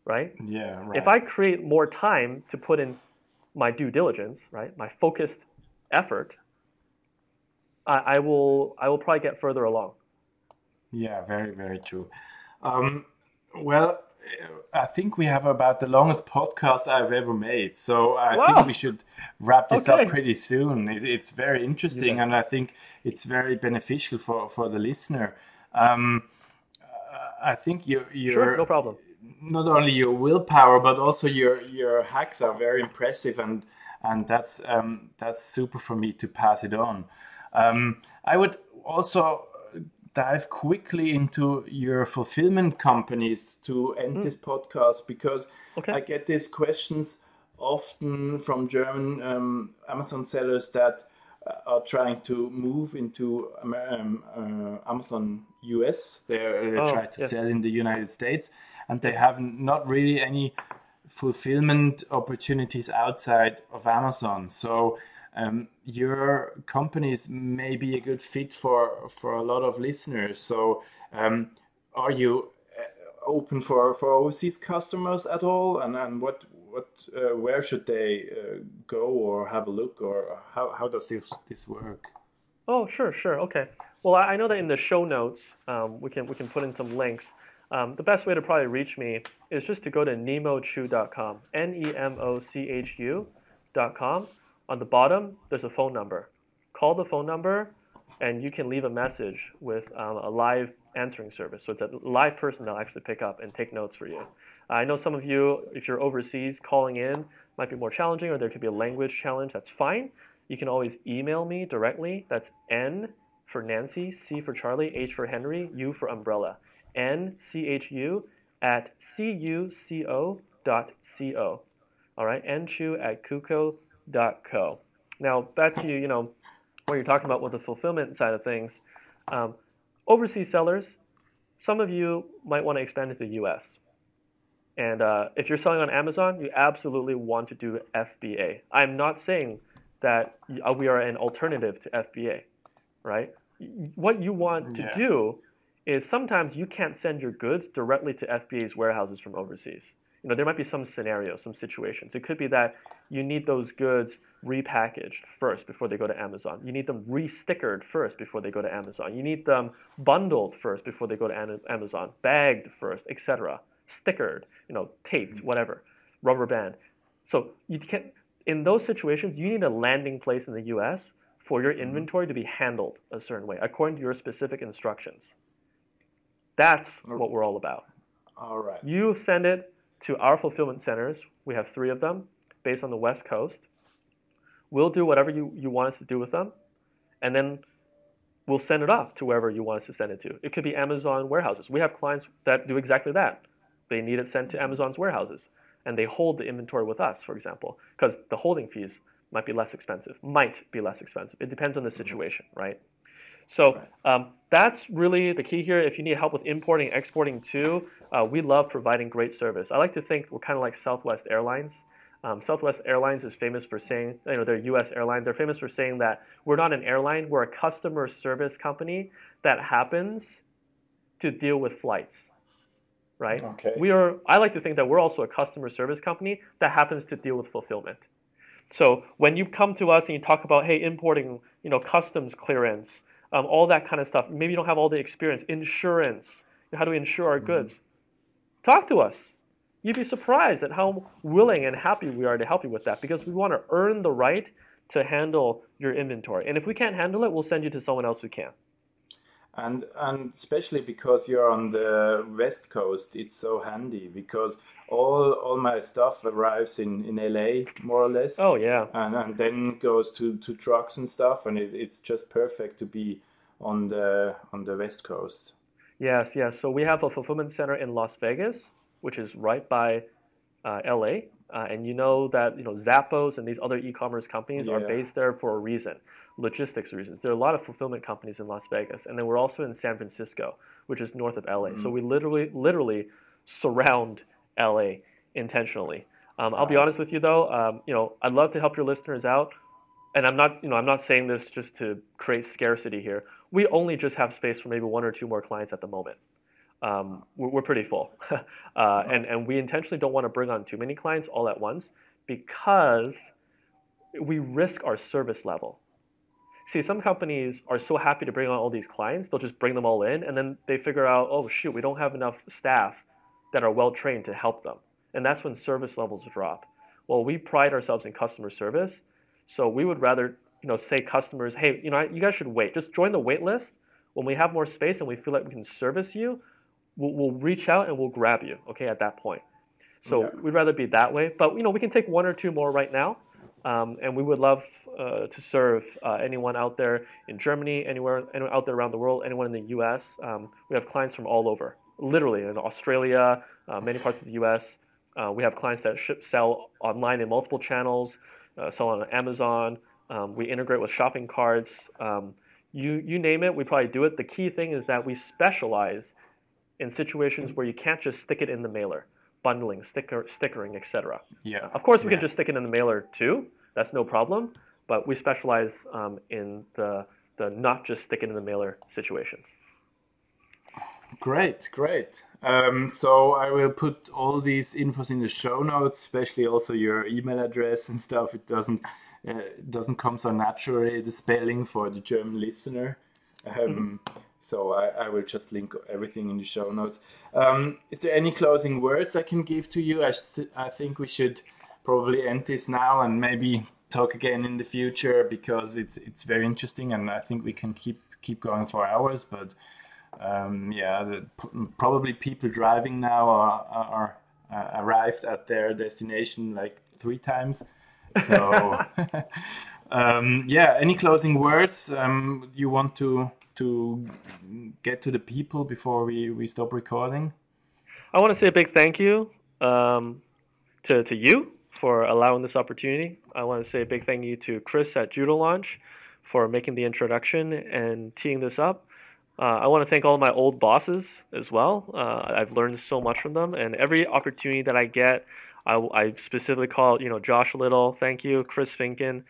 right? Yeah. Right. If I create more time to put in my due diligence, right, my focused effort, I, I will I will probably get further along. Yeah, very, very true. Um, well, I think we have about the longest podcast I've ever made. So I Wow. think we should wrap this Okay. up pretty soon. It, it's very interesting, Yeah. and I think it's very beneficial for, for the listener. Um, uh, I think you, you're Sure, no problem. Not only your willpower but also your your hacks are very impressive and and that's um, that's super for me to pass it on. Um, I would also dive quickly into your fulfillment companies to end this podcast because Okay. I get these questions often from German um, Amazon sellers that are trying to move into um, uh, Amazon US. They're, they Oh, try to yeah. sell in the United States, and they have not really any fulfillment opportunities outside of Amazon. So um, your companies may be a good fit for for a lot of listeners. So um, are you uh, open for for overseas customers at all? And and what what uh, where should they uh, go or have a look or how how does this this work? Oh, sure, sure. Okay. Well, I know that in the show notes, um, we can we can put in some links. Um, the best way to probably reach me is just to go to nemochu.com, N-E-M-O-C-H-U.com. On the bottom, there's a phone number. Call the phone number, and you can leave a message with um, a live answering service. So it's a live person that'll actually pick up and take notes for you. I know some of you, if you're overseas, calling in might be more challenging, or there could be a language challenge. That's fine. You can always email me directly. That's N for Nancy, C for Charlie, H for Henry, U for umbrella. N C H U at C U C O dot C O. All right, nchu at cuco dot co. Now back to you, you know, what you're talking about with the fulfillment side of things. Um, overseas sellers, some of you might want to expand into the U.S. And uh, if you're selling on Amazon, you absolutely want to do FBA. I'm not saying that uh, we are an alternative to FBA, right? What you want to Yeah. do is sometimes you can't send your goods directly to FBA's warehouses from overseas. You know, there might be some scenarios, some situations. It could be that you need those goods repackaged first before they go to Amazon. You need them re-stickered first before they go to Amazon. You need them bundled first before they go to Amazon, bagged first, etc. Stickered, you know, taped, mm-hmm. whatever, rubber band. So you can in those situations, you need a landing place in the US for your mm-hmm. inventory to be handled a certain way according to your specific instructions. That's what we're all about. All right. You send it to our fulfillment centers. We have three of them based on the West Coast. We'll do whatever you, you want us to do with them, and then we'll send it off to wherever you want us to send it to. It could be Amazon warehouses. We have clients that do exactly that. They need it sent to Amazon's warehouses, and they hold the inventory with us, for example, because the holding fees might be less expensive, might be less expensive. It depends on the situation, right? So um, that's really the key here. If you need help with importing, exporting too, uh, we love providing great service. I like to think we're kind of like Southwest Airlines. Um, Southwest Airlines is famous for saying, you know, they're a U.S. airline. They're famous for saying that we're not an airline, we're a customer service company that happens to deal with flights, right? Okay. We are. I like to think that we're also a customer service company that happens to deal with fulfillment. So when you come to us and you talk about, hey, importing, you know, customs clearance, um, all that kind of stuff. Maybe you don't have all the experience, insurance. How do we insure our mm-hmm. goods? Talk to us. You'd be surprised at how willing and happy we are to help you with that because we want to earn the right to handle your inventory. And if we can't handle it, we'll send you to someone else who can. And and especially because you're on the west coast, it's so handy because all all my stuff arrives in in LA more or less. Oh yeah. And and then goes to to trucks and stuff, and it, it's just perfect to be on the on the west coast. Yes, yes. So we have a fulfillment center in Las Vegas, which is right by uh, LA. Uh, and you know that you know Zappos and these other e-commerce companies yeah. are based there for a reason, logistics reasons. There are a lot of fulfillment companies in Las Vegas, and then we're also in San Francisco, which is north of LA. Mm-hmm. So we literally literally surround LA intentionally. Um, I'll be honest with you though, um, you know, I'd love to help your listeners out, and I'm not, you know, I'm not saying this just to create scarcity here. We only just have space for maybe one or two more clients at the moment. Um, we're, we're, pretty full, uh, and and we intentionally don't want to bring on too many clients all at once because we risk our service level. See, some companies are so happy to bring on all these clients, they'll just bring them all in, and then they figure out, oh shoot, we don't have enough staff that are well trained to help them. And that's when service levels drop. Well, we pride ourselves in customer service, so we would rather you know say customers, hey, you know, you guys should wait. Just join the wait list. When we have more space and we feel like we can service you, we'll, we'll reach out and we'll grab you. Okay, at that point. So we'd rather be that way. But you know, we can take one or two more right now, um, and we would love uh, to serve uh, anyone out there in Germany, anywhere, anyone out there around the world, anyone in the U.S. Um, we have clients from all over literally in Australia, uh, many parts of the U.S. Uh, we have clients that ship, sell online in multiple channels, uh, sell on Amazon. Um, we integrate with shopping carts. Um, you you name it, we probably do it. The key thing is that we specialize in situations where you can't just stick it in the mailer, bundling, sticker, stickering, etc. Yeah. Of course, we yeah. can just stick it in the mailer too. That's no problem. But we specialize um, in the the not just stick it in the mailer situations. Great, great. Um, so I will put all these infos in the show notes, especially also your email address and stuff. It doesn't uh, doesn't come so naturally the spelling for the German listener. Um, mm-hmm. So I, I, will just link everything in the show notes. Um, is there any closing words I can give to you? I, I think we should probably end this now and maybe talk again in the future because it's it's very interesting and I think we can keep keep going for hours. But um, yeah, the, probably people driving now are, are uh, arrived at their destination like three times. So, um, yeah, any closing words um, you want to to get to the people before we, we stop recording? I want to say a big thank you um, to, to you for allowing this opportunity. I want to say a big thank you to Chris at Judo Launch for making the introduction and teeing this up. Uh, I want to thank all my old bosses as well. Uh, I've learned so much from them, and every opportunity that I get, I, I, specifically call you know Josh Little, thank you, Chris Finken,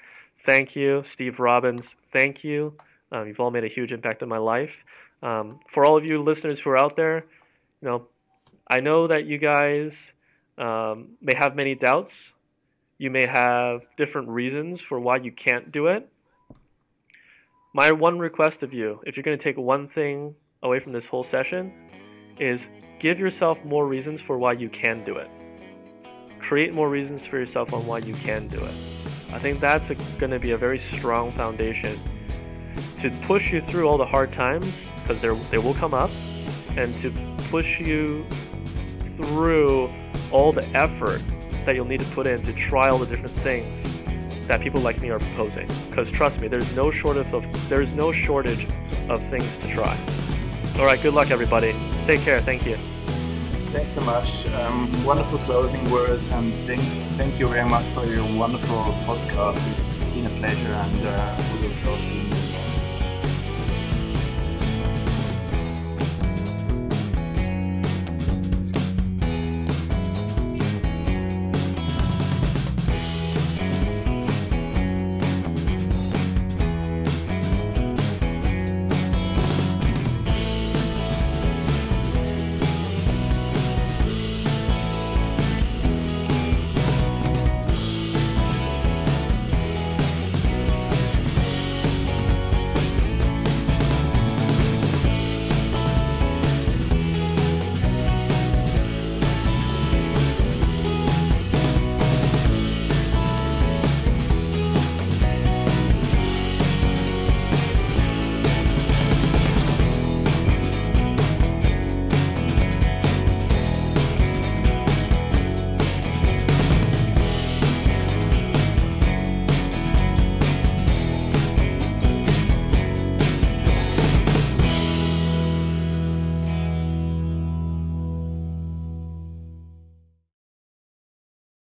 thank you, Steve Robbins, thank you. Um, you've all made a huge impact in my life. Um, for all of you listeners who are out there, you know, I know that you guys um, may have many doubts. You may have different reasons for why you can't do it. My one request of you, if you're going to take one thing away from this whole session, is give yourself more reasons for why you can do it. Create more reasons for yourself on why you can do it. I think that's going to be a very strong foundation to push you through all the hard times because they will come up and to push you through all the effort that you'll need to put in to try all the different things that people like me are proposing. Because trust me, there's no shortage of there's no shortage of things to try. All right, good luck, everybody. Take care. Thank you. Thanks so much. Um, wonderful closing words, and thank, thank you very much for your wonderful podcast. It's been a pleasure, and uh, we will talk soon.